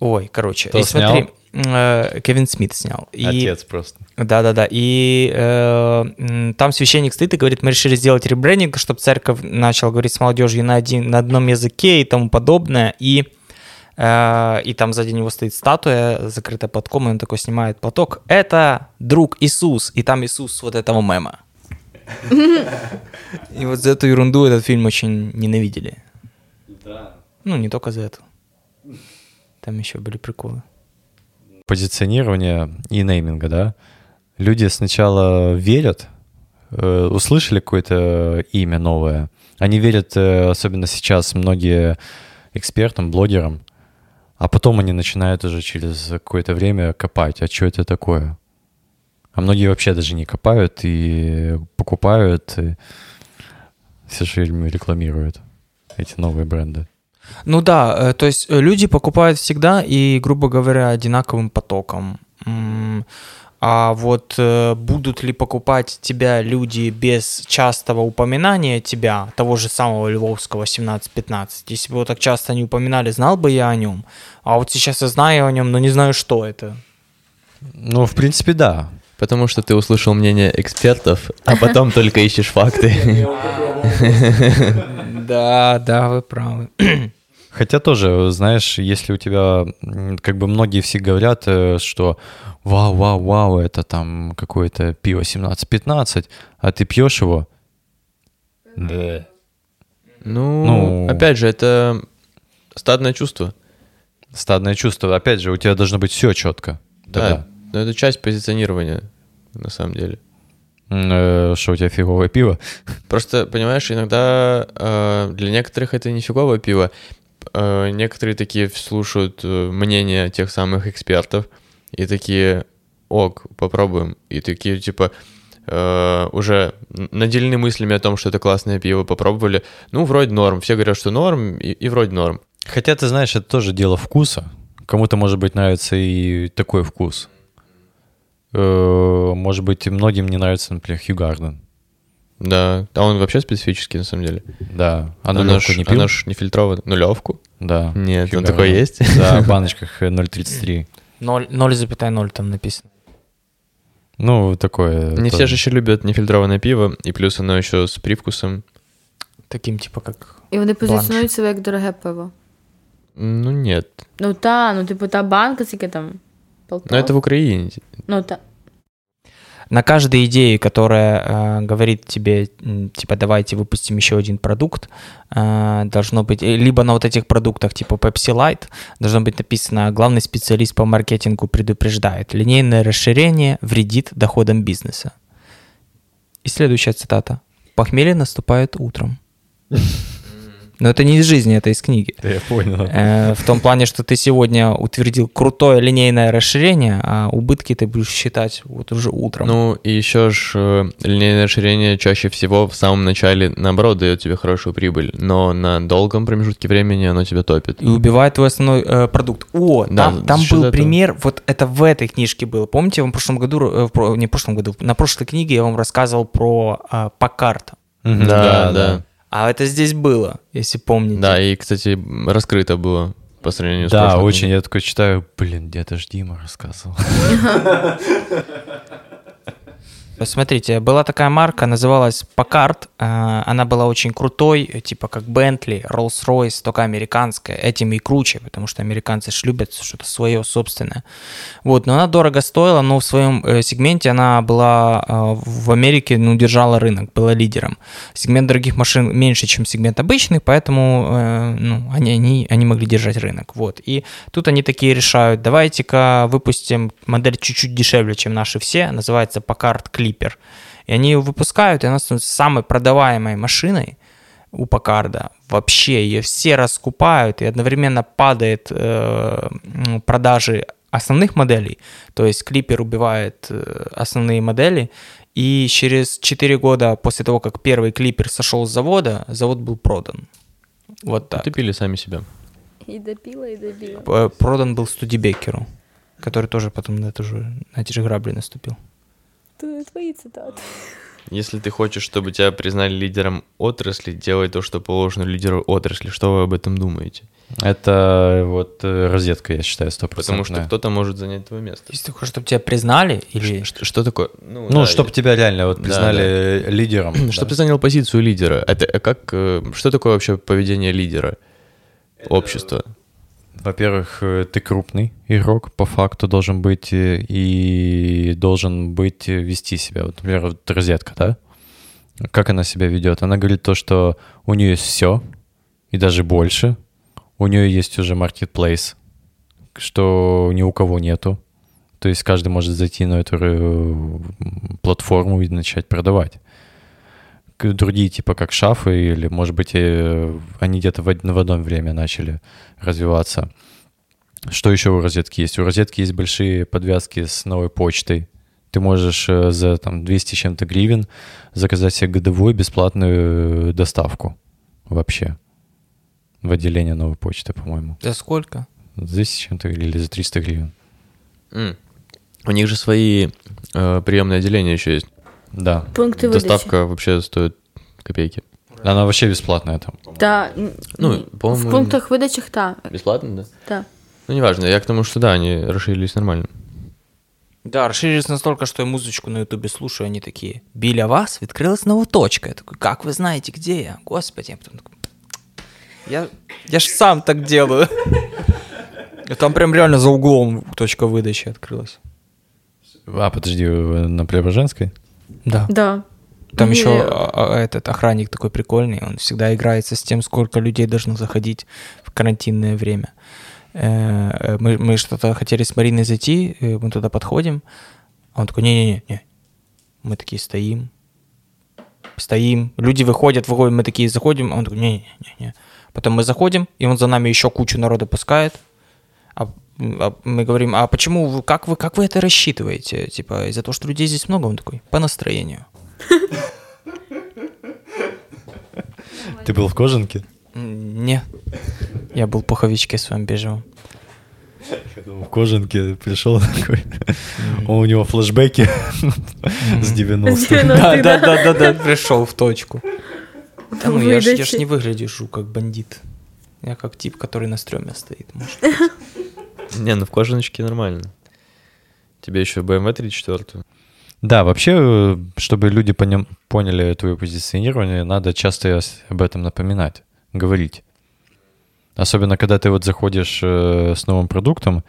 Ой, короче. Кто и смотри, снял? э, Кевин Смит снял. И, Отец просто. Да-да-да. И э, там священник стоит и говорит, мы решили сделать ребрендинг, чтобы церковь начала говорить с молодежью на, один, на одном языке и тому подобное. И, э, и там сзади него стоит статуя, закрытая платком, и он такой снимает платок. Это друг Иисус. И там Иисус вот этого мема. И вот за эту ерунду этот фильм очень ненавидели. Ну, не только за эту. Там еще были приколы. позиционирования и нейминга, да, люди сначала верят, э, услышали какое-то имя новое, они верят, э, особенно сейчас, многие экспертам, блогерам, а потом они начинают уже через какое-то время копать, а что это такое? А многие вообще даже не копают и покупают, и все фильмы рекламируют эти новые бренды. Ну да, э, то есть э, люди покупают всегда и, грубо говоря, одинаковым потоком. А вот э, будут ли покупать тебя люди без частого упоминания тебя, того же самого Львовского 17-15? Если бы его так часто не упоминали, знал бы я о нем. А вот сейчас я знаю о нем, но не знаю, что это. Ну, в принципе, да. Потому что ты услышал мнение экспертов, а потом только ищешь факты. Да, да, вы правы. Хотя тоже, знаешь, если у тебя, как бы многие все говорят, э, что вау, вау, вау, это там какое-то пиво 17-15, а ты пьешь его, да. Ну, Ну. опять же, это стадное чувство. стадное чувство. Опять же, у тебя должно быть все четко. Да. Но это часть позиционирования, на самом деле. Э, Что у тебя фиговое пиво? Просто, понимаешь, иногда э, для некоторых это не фиговое пиво. Э, некоторые такие слушают мнение тех самых экспертов и такие, ок, попробуем. И такие, типа, э, уже наделены мыслями о том, что это классное пиво, попробовали. Ну, вроде норм. Все говорят, что норм, и, и вроде норм. Хотя, ты знаешь, это тоже дело вкуса. Кому-то, может быть, нравится и такой вкус. Э, Может быть, и многим не нравится, например, Хью Гарден. Да, а он вообще специфический, на самом деле. Да. А нулевку не пил? оно ж не фильтровано. Нулевку? Да. Нет, Хью он такой есть? Да, в [LAUGHS] баночках э, 0,33. 0,0 там написано. Ну, такое... Не тоже. все же еще любят нефильтрованное пиво, и плюс оно еще с привкусом. Таким, типа, как... І вони Бланш. позиціонують себе як дороге пиво. Ну, нет. Ну та, ну типу та банка, скільки там? Полтос? Но это в Украине. Ну та. На каждой идее, которая э, говорит тебе, типа, давайте выпустим еще один продукт, э, должно быть, э, либо на вот этих продуктах, типа Pepsi Light, должно быть написано, главный специалист по маркетингу предупреждает, линейное расширение вредит доходам бизнеса. И следующая цитата. Похмелье наступает утром. Но это не из жизни, это из книги. Да, я понял. Э, В том плане, что ты сегодня утвердил крутое линейное расширение, а убытки ты будешь считать вот уже утром. Ну, и еще ж э, линейное расширение чаще всего в самом начале, наоборот, дает тебе хорошую прибыль, но на долгом промежутке времени оно тебя топит. и убивает твой основной э, продукт. О, Да, там, там был этого. пример, вот это в этой книжке было. Помните, я вам в прошлом году, э, не в прошлом году, на прошлой книге я вам рассказывал про э, Packard. Мгм, Да, да. А это здесь было, если помните. Да, и, кстати, раскрыто было по сравнению с Да, очень. Я такой читаю, блин, где-то ж Дима рассказывал. [LAUGHS] [LAUGHS] Смотрите, была такая марка, называлась Packard. э, Она была очень крутой, типа как Bentley, Rolls-Royce, только американская. Этим и круче, потому что американцы ж любят что-то свое, собственное. Вот, но она дорого стоила, но в своем э, сегменте она была э, в Америке, ну, держала рынок, была лидером. Сегмент дорогих машин меньше, чем сегмент обычный, поэтому ну, они, они, они могли держать рынок. Вот. И тут они такие решают, давайте-ка выпустим модель чуть-чуть дешевле, чем наши все, называется Packard Clipper. И они ее выпускают, и она становится самой продаваемой машиной у Пакарда. Вообще ее все раскупают, и одновременно падает э, м, продажи основных моделей. То есть Клипер убивает э, основные модели. И через 4 года после того, как первый Клипер сошел с завода, завод был продан. Вот так. Утопили сами себя. І допіла, і добіла. Э, Продан был Студебекеру, который тоже потом на, эту же, на эти же грабли наступил. Це твої цитати. Если ты хочешь, чтобы тебя признали лидером отрасли, делай то, что положено лидеру отрасли. Что вы об этом думаете? Это вот э, розетка, я считаю, 100%. Потому что кто-то может занять твое место. Если ты хочешь, чтобы тебя признали, или... Что, что такое? Ну, да, чтобы тебя реально вот Да, признали э, лидером. [CLEARS THROAT] Чтобы ты занял позицию лидера. Это э, как, э, что такое вообще поведение лидера общества? Во-первых, э, ты крупный игрок, по факту должен быть э, и должен быть э, вести себя. Вот, например, вот розетка, да? Как она себя ведет? Она говорит то, что у нее есть все, и даже больше. У нее есть уже marketplace, что ни у кого нету. То есть каждый может зайти на эту платформу и начать продавать. Другие, типа как шафы, или, может быть, э, они где-то в, в одно время начали развиваться. Что еще у розетки есть? У розетки есть большие подвязки с новой почтой. Ты можешь э, за там, 200 с чем-то гривен заказать себе годовую бесплатную э, доставку вообще в отделение новой почты, по-моему. За сколько? За 200 с чем-то или за 300 гривен. М. У них же свои э, приемные отделения еще есть. Да. Пункти видачі. Доставка вообще стоит копейки. Она вообще бесплатная там. Та, м, Ну, м, по-моему, в пунктах видачах та. Бесплатно, да? та. Ну, неважно, я к тому, что да, они расширились нормально. Да, расширились настолько, что я музычку на ютубе слушаю, они такие, Біля вас відкрилась нова точка. Я такой, как вы знаете, где я? Господи, я потом такой, я, я ж сам так делаю. И Там прям реально за углом точка выдачи открылась. А, подожди, вы на Преображенской? Да. Да. Там Мне- еще а, а, этот охранник такой прикольный, он всегда играется с тем, сколько людей должно заходить в карантинное время. Э, э, Мы, мы что-то хотели с Мариной зайти, э, мы туда подходим, а он такой, не-не-не, не. Мы такие стоим, стоим, люди выходят, выходим, мы такие заходим, а он такой, не-не-не. Потом мы заходим, и он за нами еще кучу народа пускает, а мы говорим, а почему, вы, как, вы, как вы это рассчитываете? Типа, из-за того, что людей здесь много? Он такой, по настроению. Ты был в кожанке? Не. Я был в пуховичке своем бежевом. В кожанке пришел такой. У него флешбеки с 90 Да, да, да, да, да, пришел в точку. Да ну я ж, не выгляжу как бандит. Я как тип, который на стреме стоит, может. [LAUGHS] Не, ну в кожаночке нормально. Тебе еще BMW 34. Да, вообще, э, чтобы люди поним- поняли твое позиционирование, надо часто об этом напоминать, говорить. Особенно, когда ты вот заходишь э, с новым продуктом,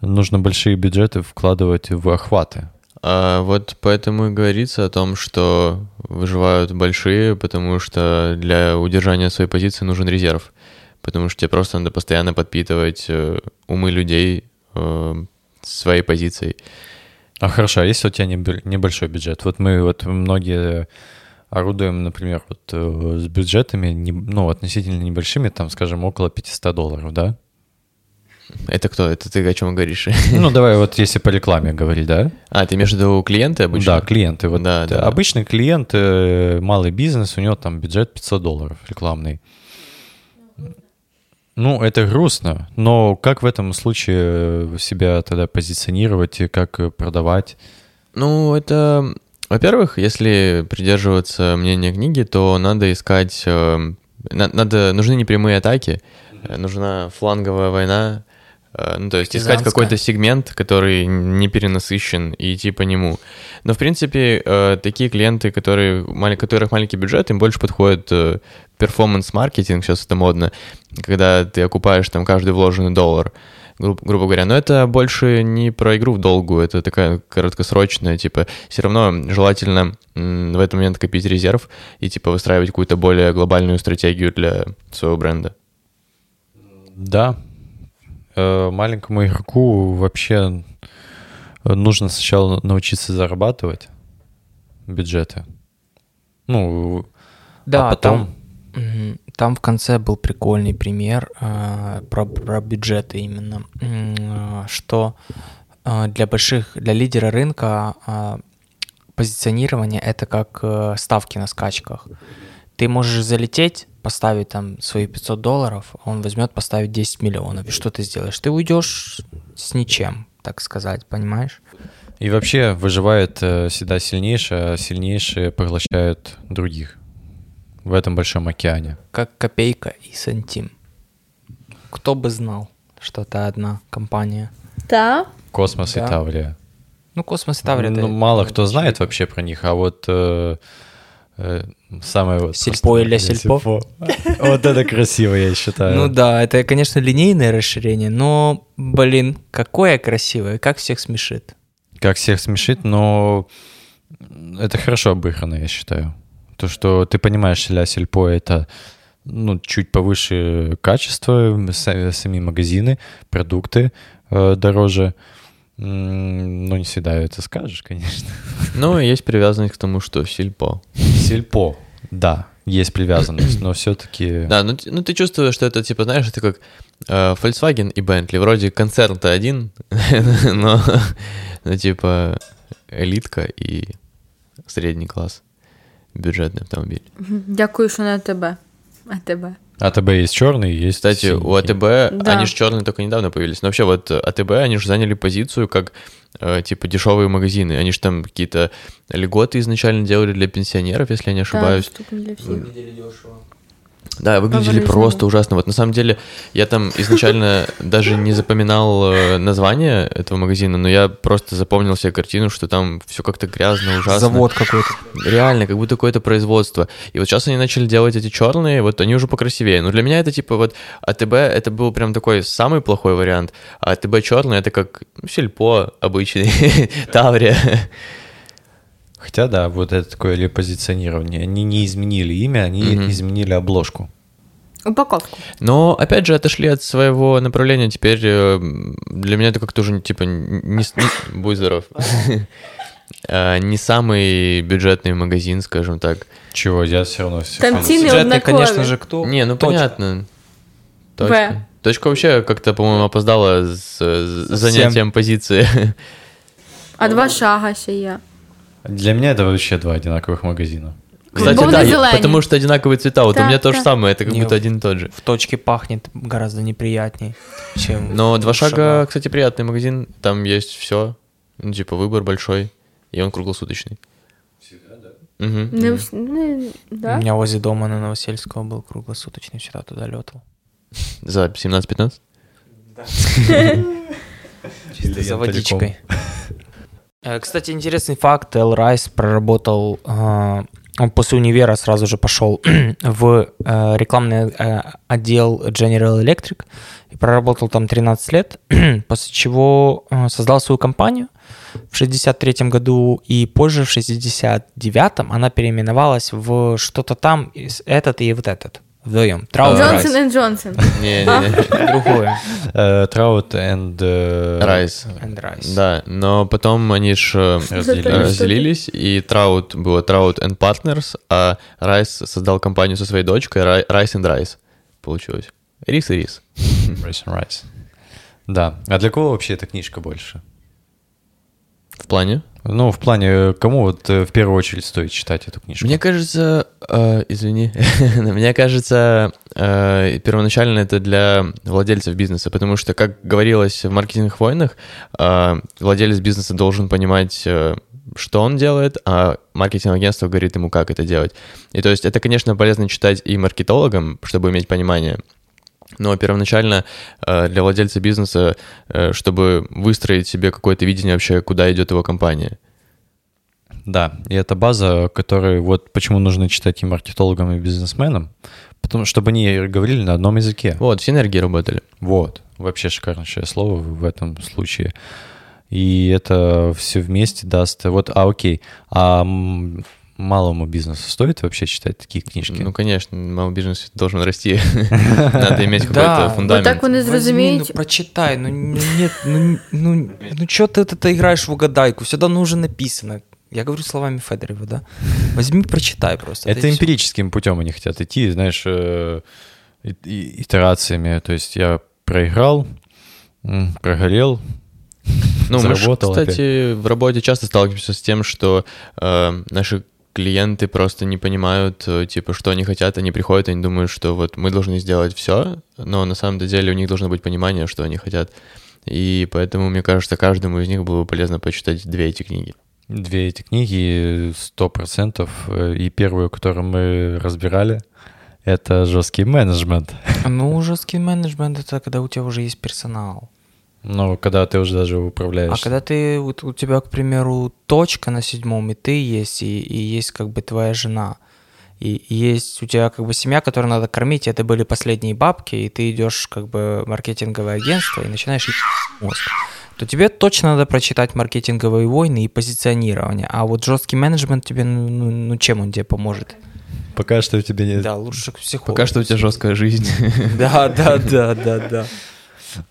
нужно большие бюджеты вкладывать в охваты. А вот поэтому и говорится о том, что выживают большие, потому что для удержания своей позиции нужен резерв. Потому что тебе просто надо постоянно подпитывать э, умы людей э, своей позицией. А хорошо, а если у тебя небо- небольшой бюджет? Вот мы вот многие орудуем, например, вот э, с бюджетами, ну, относительно небольшими, там, скажем, около 500 долларов, да? Это кто? Это ты о чем говоришь? Ну, [LAUGHS] давай вот если по рекламе говорить, да? А, ты имеешь в виду клиенты обычно? Да, клиенты. Вот Да, да. Обычный клиент, малый бизнес, у него там бюджет 500 долларов рекламный. Ну, это грустно, но как в этом случае э, себя тогда позиционировать и как э, продавать? Ну, это, во-первых, если придерживаться мнения книги, то надо искать, э, на- надо, нужны непрямые атаки, нужна фланговая война, ну, то есть искать какой-то сегмент, который не перенасыщен, и идти по нему. Но, в принципе, э, такие клиенты, которые, которых маленький бюджет, им больше подходит э, перформанс-маркетинг, сейчас это модно, когда ты окупаешь там каждый вложенный доллар, гру- грубо говоря. Но это больше не про игру в долгую, это такая короткосрочная, типа, все равно желательно в этот момент копить резерв и, типа, выстраивать какую-то более глобальную стратегию для своего бренда. Да, э, маленькому игроку вообще нужно сначала научиться зарабатывать бюджеты. Ну, Да, а потом... там, там в конце был прикольный пример э, про, про бюджеты именно, э, что э, для больших, для лидера рынка э, позиционирование это как э, ставки на скачках. Ты можешь залететь, поставить там свои 500 долларов, а он возьмет поставить 10 миллионов. И что ты сделаешь? Ты уйдешь с ничем, так сказать, понимаешь? И вообще выживает э, всегда сильнейший, а сильнейшие поглощают других в этом большом океане. как копейка и сантим. Кто бы знал, что это одна компания. Та? Космос Да. и Таврия. Ну, космос и Таврия. Ну, это- мало кто знает вообще про них, а вот э, самое вот... Сельпо или сельпо? [LAUGHS] Вот это красиво, я считаю. Ну да, это, конечно, линейное расширение, но, блин, какое красивое, как всех смешит. Как всех смешит, но это хорошо обыграно, я считаю. То, что ты понимаешь, ля сельпо это ну, чуть повыше качество, са- сами магазины, продукты э, дороже. Ну, не всегда это скажешь, конечно. Ну, есть привязанность к тому, что сельпо. Сельпо, да, есть привязанность, но все-таки... Да, ну, ну ты чувствуешь, что это, типа, знаешь, это как э, Volkswagen и Bentley. Вроде концерн-то один, [LAUGHS] но, ну, типа, элитка и средний класс. Бюджетный автомобиль. Дякую, що не тебе. А тебе. АТБ есть черный, есть Кстати, у синий. АТБ, Да. они же черные только недавно появились. Но вообще вот э, АТБ, они же заняли позицию как э, типа дешевые магазины. Они же там какие-то льготы изначально делали для пенсионеров, если я не ошибаюсь. Доступно для всіх. Да, выглядели просто ужасно. Вот на самом деле я там изначально даже не запоминал э, название этого магазина, но я просто запомнил себе картину, что там все как-то грязно, ужасно. Завод какой-то. Реально, как будто какое-то производство. И вот сейчас они начали делать эти черные, вот они уже покрасивее. Но для меня это типа вот АТБ это был прям такой самый плохой вариант, а АТБ черный это как ну, сельпо обычный, [LAUGHS] Таврия. Хотя, да, вот это такое репозиционирование. Они не изменили имя, они Мгм. изменили обложку. Упаковку. Но опять же отошли от своего направления. Теперь э, для меня это как-то уже типа не, [COUGHS] будь здоров. Э, Не самый бюджетный магазин, скажем так. Чего, я все равно все Там Бюджетный, конечно же, кто? Не, ну понятно. Точка. Точка вообще как-то, по-моему, опоздала с с занятием позиции. А два шага ще є. Для меня это вообще два одинаковых магазина. Кстати, да, потому что одинаковые цвета. Вот у Так, меня то же самое, это как Не, будто один и тот же. В точке пахнет гораздо неприятней, чем Но два шага, шагах. кстати, приятный магазин. Там есть все. Ну, типа, выбор большой. И он круглосуточный. Мгм. Не, вс- не, У да? меня возле дома на Новосельского был круглосуточный, всегда туда летал. За 17-15? [LAUGHS] Чисто за водичкой. Э, Кстати, интересный факт. Эл Райс проработал... э, Он после универа сразу же пошел [CLEARS THROAT] в э, рекламный отдел General Electric и проработал там 13 лет, [CLEARS THROAT] после чего создал свою компанию в 63 году, и позже, в 69-м, она переименовалась в что-то там, этот и вот этот, вдвоем. Траут Райс. Джонсон і Джонсон. Не-не-не. [LAUGHS] Другое. Э, Траут and... э, Райс. Да, но потом они ж э, Разделились. и Траут было Траут and Partners, а Райс создал компанию со своей дочкой Рай- Rice and Rice. Получилось. Рис и рис. Rice and Rice. Да. А для кого вообще эта книжка больше? В плане? Ну, в плане, кому вот э, в первую очередь стоит читать эту книжку? Мне кажется, э, извини, [LAUGHS] мне кажется, э, первоначально это для владельцев бизнеса, потому что, как говорилось в маркетинговых войнах, э, владелец бизнеса должен понимать, э, что он делает, а маркетинг-агентство говорит ему, как это делать. И то есть это, конечно, полезно читать и маркетологам, чтобы иметь понимание, но первоначально э, для владельца бизнеса, э, чтобы выстроить себе какое-то видение вообще, куда идет его компания. Да, и это база, которую вот почему нужно читать и маркетологам, и бизнесменам, потому чтобы они говорили на одном языке. Вот, синергии работали. Вот, вообще шикарнейшее слово в этом случае. И это все вместе даст... Вот, а окей, а малому бизнесу стоит вообще читать такие книжки? Ну, конечно, малый бизнес должен расти. [LAUGHS] Надо иметь Да, какой-то фундамент. так вони Возьми, зрозуміють. ну прочитай, ну нет, ну, ну, ну что ты это играешь в угадайку? Всегда ну уже написано. Я говорю словами Федорова, да? Возьми, прочитай просто. Это и эмпирическим путем они хотят идти, знаешь, э, и- и- итерациями. То есть я проиграл, прогорел, Ну, мы кстати, в работе часто сталкиваемся с тем, что э, наши клиенты просто не понимают, э, типа, что они хотят, они приходят, они думают, что вот мы должны сделать все, но на самом деле у них должно быть понимание, что они хотят. И поэтому, мне кажется, каждому из них было бы полезно почитать две эти книги. Две эти книги сто процентов. э, И первую, которую мы разбирали, это жесткий менеджмент. Ну, жесткий менеджмент это когда у тебя уже есть персонал. Но когда ты уже даже управляешь. А когда ты, вот у тебя, к примеру, точка на седьмом, и ты есть, и, и есть как бы твоя жена, и, и есть у тебя как бы семья, которую надо кормить, и это были последние бабки, и ты идешь как бы в маркетинговое агентство и начинаешь мозг, то тебе точно надо прочитать маркетинговые войны и позиционирование. А вот жесткий менеджмент тебе, ну, ну, ну, чем он тебе поможет? Пока что у тебя нет. Да, лучше к психологу. Пока что у тебя жесткая жизнь. Да, да, да, да, да.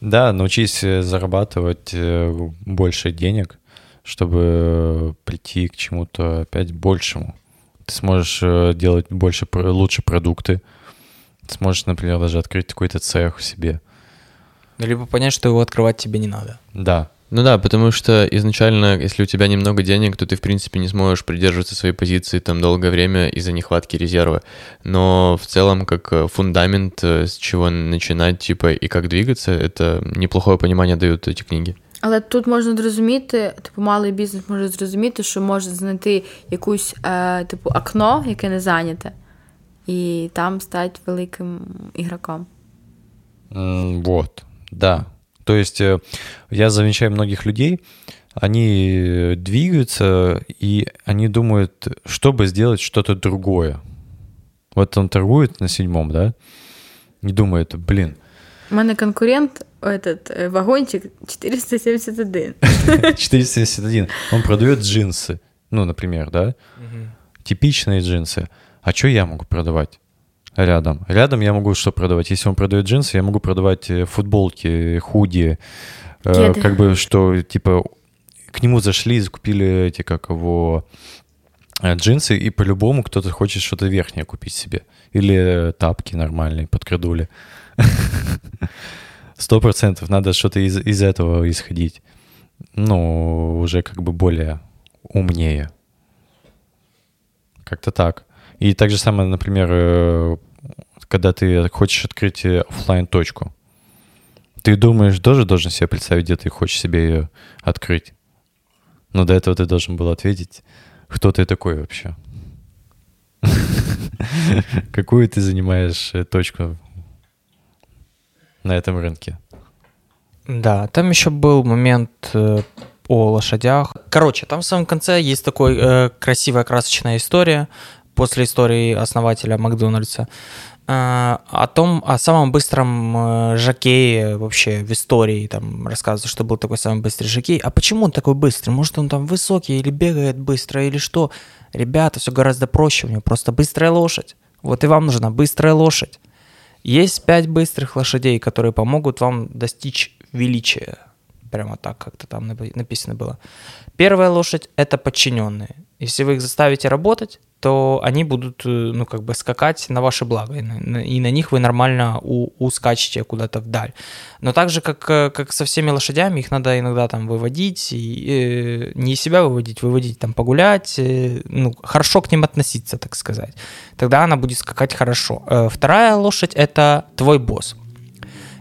Да, научись э, зарабатывать э, больше денег, чтобы э, прийти к чему-то опять большему. Ты сможешь делать больше, лучше продукты. Ты сможешь, например, даже открыть какой-то цех в себе. Либо понять, что его открывать тебе не надо. Да, Ну да, потому что изначально, если у тебя немного денег, то ты, в принципе, не сможешь придерживаться своей позиции там долгое время из-за нехватки резерва. Но в целом, как э, фундамент, э, с чего начинать, типа, и как двигаться, это неплохое понимание дают эти книги. Але тут можна зрозуміти, типу, малий бізнес може зрозуміти, що може знайти якусь, е, типу, окно, яке не зайняте, і там стати великим ігроком. М, Вот, да. То есть э, я замечаю многих людей, они э, двигаются, и они думают, чтобы сделать что-то другое. Вот он торгует на седьмом, да, и думает, блин, У мене конкурент, этот, е, вагончик 471. 471, [LAUGHS] он продает джинсы, ну, например, да, типичные джинсы. А что я могу продавать рядом? Рядом я могу что продавать? Если он продает джинсы, я могу продавать э, футболки, худи, э, как бы что, типа, к нему зашли, закупили эти, как его, э, джинсы, и по-любому кто-то хочет что-то верхнее купить себе. Или э, тапки нормальные, подкрадули. [LAUGHS] Сто процентов надо что-то из, из этого исходить. Ну, уже как бы более умнее. Как-то так. И так же самое, например, когда ты хочешь открыть офлайн точку ты думаешь, тоже должен себе представить, где ты хочешь себе ее открыть. Но до этого ты должен был ответить, кто ты такой вообще. [LAUGHS] Какую ты занимаешь э, точку на этом рынке? Да, там еще был момент э, о лошадях. Короче, там в самом конце есть такой э, красивая красочная история после истории основателя Макдональдса э, о том, о самом быстром э, жокее вообще в истории. Там рассказывается, что был такой самый быстрый жокей. А почему он такой быстрый? Может, он там высокий или бегает быстро или что? Ребята, все гораздо проще. У него просто быстрая лошадь. Вот и вам нужна быстрая лошадь. Есть пять быстрых лошадей, которые помогут вам достичь величия. Прямо так как-то там напи- написано было. Первая лошадь – это подчиненные. Если вы их заставите работать, то они будут, э, ну, как бы скакать на ваше благо, и на, и на них вы нормально у, ускачете куда-то вдаль. Но так же, как, э, как со всеми лошадями, их надо иногда там выводить, и э, не себя выводить, выводить там погулять, э, ну, хорошо к ним относиться, так сказать. Тогда она будет скакать хорошо. Вторая лошадь – это твой босс.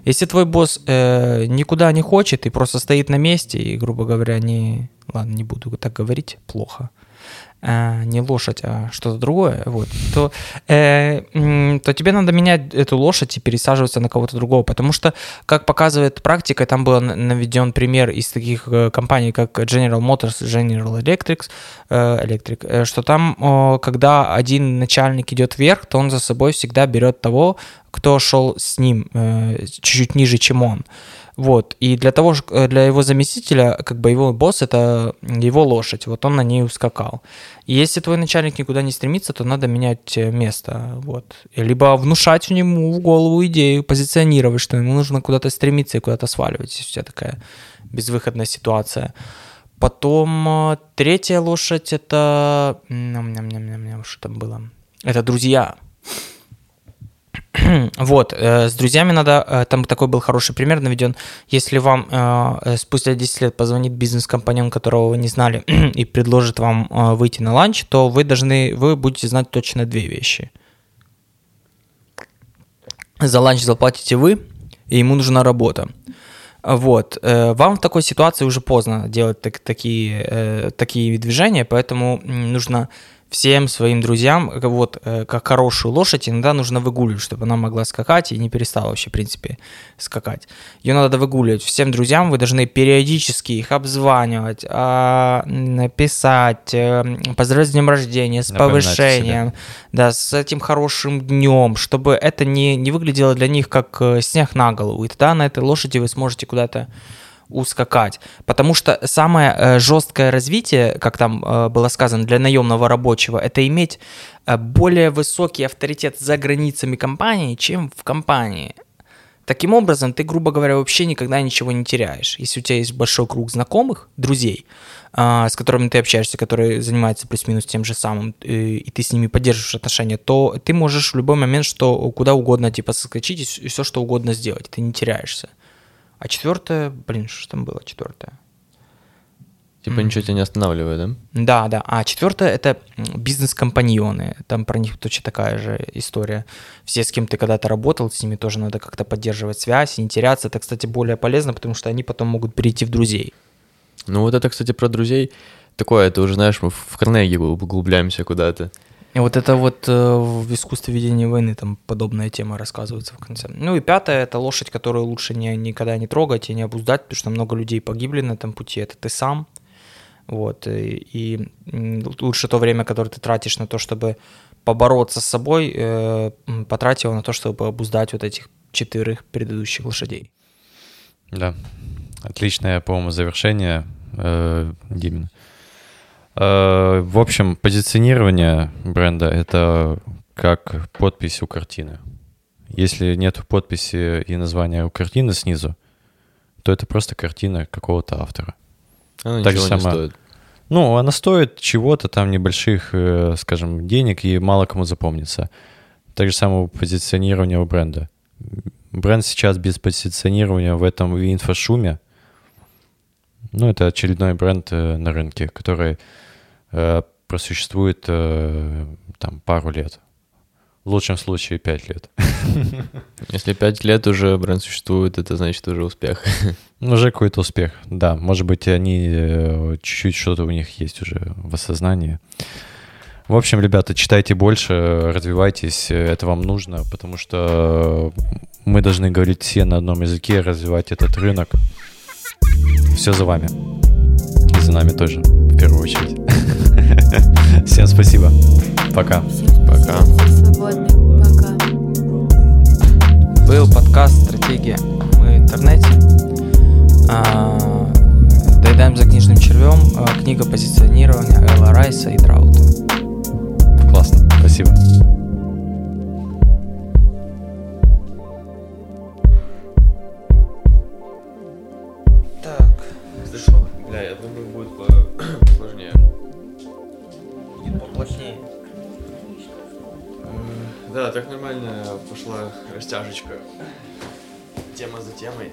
Если твой босс э, никуда не хочет и просто стоит на месте, и, грубо говоря, не... Ладно, не буду так говорить, плохо. Э, не лошадь, а что-то другое, вот, то, э, то тебе надо менять эту лошадь и пересаживаться на кого-то другого, потому что, как показывает практика, там был наведен пример из таких э, компаний, как General Motors, General Electric, э, Electric э, что там, когда один начальник идет вверх, то он за собой всегда берет того, кто шел с ним чуть-чуть ниже, чем он. Вот, и для того, э, для его заместителя, как бы его босс это его лошадь, вот он на ней ускакал. И если твой начальник никуда не стремится, то надо менять э, место, вот. Либо внушать ему в голову идею, позиционировать, что ему нужно куда-то стремиться и куда-то сваливать, если у тебя такая безвыходная ситуация. Потом э, третья лошадь это... Что там было? Это друзья. [CLEARS THROAT] Вот, э, с друзьями надо, э, там такой был хороший пример наведен, если вам э, спустя 10 лет позвонит бизнес-компаньон, которого вы не знали, [CLEARS THROAT] и предложит вам выйти на ланч, то вы должны, вы будете знать точно две вещи. За ланч заплатите вы, и ему нужна работа. Вот. Вам в такой ситуации уже поздно делать так- такие, такие движения, поэтому нужно всем своим друзьям, э, вот, э, как хорошую лошадь, иногда нужно выгуливать, чтобы она могла скакать и не перестала вообще, в принципе, скакать. Ее надо выгуливать. Всем друзьям вы должны периодически их обзванивать, а, м, писать, э, поздравлять с днем рождения, с Напоминать повышением, да, с этим хорошим днем, чтобы это не, не выглядело для них как снег на голову. И тогда на этой лошади вы сможете куда-то ускакать. Потому что самое э, жесткое развитие, как там э, было сказано, для наемного рабочего, это иметь э, более высокий авторитет за границами компании, чем в компании. Таким образом, ты, грубо говоря, вообще никогда ничего не теряешь. Если у тебя есть большой круг знакомых, друзей, а, с которыми ты общаешься, которые занимаются плюс-минус тем же самым, и, ты с ними поддерживаешь отношения, то ты можешь в любой момент что куда угодно типа соскочить и все что угодно сделать, ты не теряешься. А четвертое, блин, что там было четвертое? Типа ничего тебя не останавливает, да? Да, да. А четвертое это бизнес-компаньоны. Там про них точно такая же история. Все, с кем ты когда-то работал, с ними тоже надо как-то поддерживать связь и не теряться. Это, кстати, более полезно, потому что они потом могут перейти в друзей. Ну вот это, кстати, про друзей. Такое, это уже, знаешь, мы в Карнеги углубляемся куда-то. Вот это вот э, в искусстве ведения войны там подобная тема рассказывается в конце. Ну и пятое, это лошадь, которую лучше не, никогда не трогать и не обуздать, потому что много людей погибли на этом пути, это ты сам. Вот, и, и лучше то время, которое ты тратишь на то, чтобы побороться с собой, э, потрати его на то, чтобы обуздать вот этих четырех предыдущих лошадей. Да, отличное, по-моему, завершение, э, Димин. Э, в общем, позиционирование бренда — это как подпись у картины. Если нет подписи и названия у картины снизу, то это просто картина какого-то автора. Она так ничего не стоит. Ну, она стоит чего-то там небольших, э, скажем, денег и мало кому запомнится. Так же самое позиционирование у бренда. Бренд сейчас без позиционирования в этом инфошуме, ну, это очередной бренд э, на рынке, который просуществует э, там пару лет. В лучшем случае 5 лет. [LAUGHS] Если 5 лет уже бренд существует, это значит уже успех. Ну, [LAUGHS] уже какой-то успех, да. Может быть, они э, чуть-чуть что-то у них есть уже в осознании. В общем, ребята, читайте больше, развивайтесь, это вам нужно, потому что мы должны говорить все на одном языке, развивать этот рынок. Все за вами. И за нами тоже, в первую очередь. [LAUGHS] Всем спасибо. Пока. Пока. Пока. Был подкаст «Стратегия». Мы в интернете. А, доедаем за книжным червем. А, книга позиционирования Элла Райса и Драута. Классно. Спасибо. Бля, я думаю, Будет поплотнее. Да, так нормально пошла растяжечка. Тема за темой.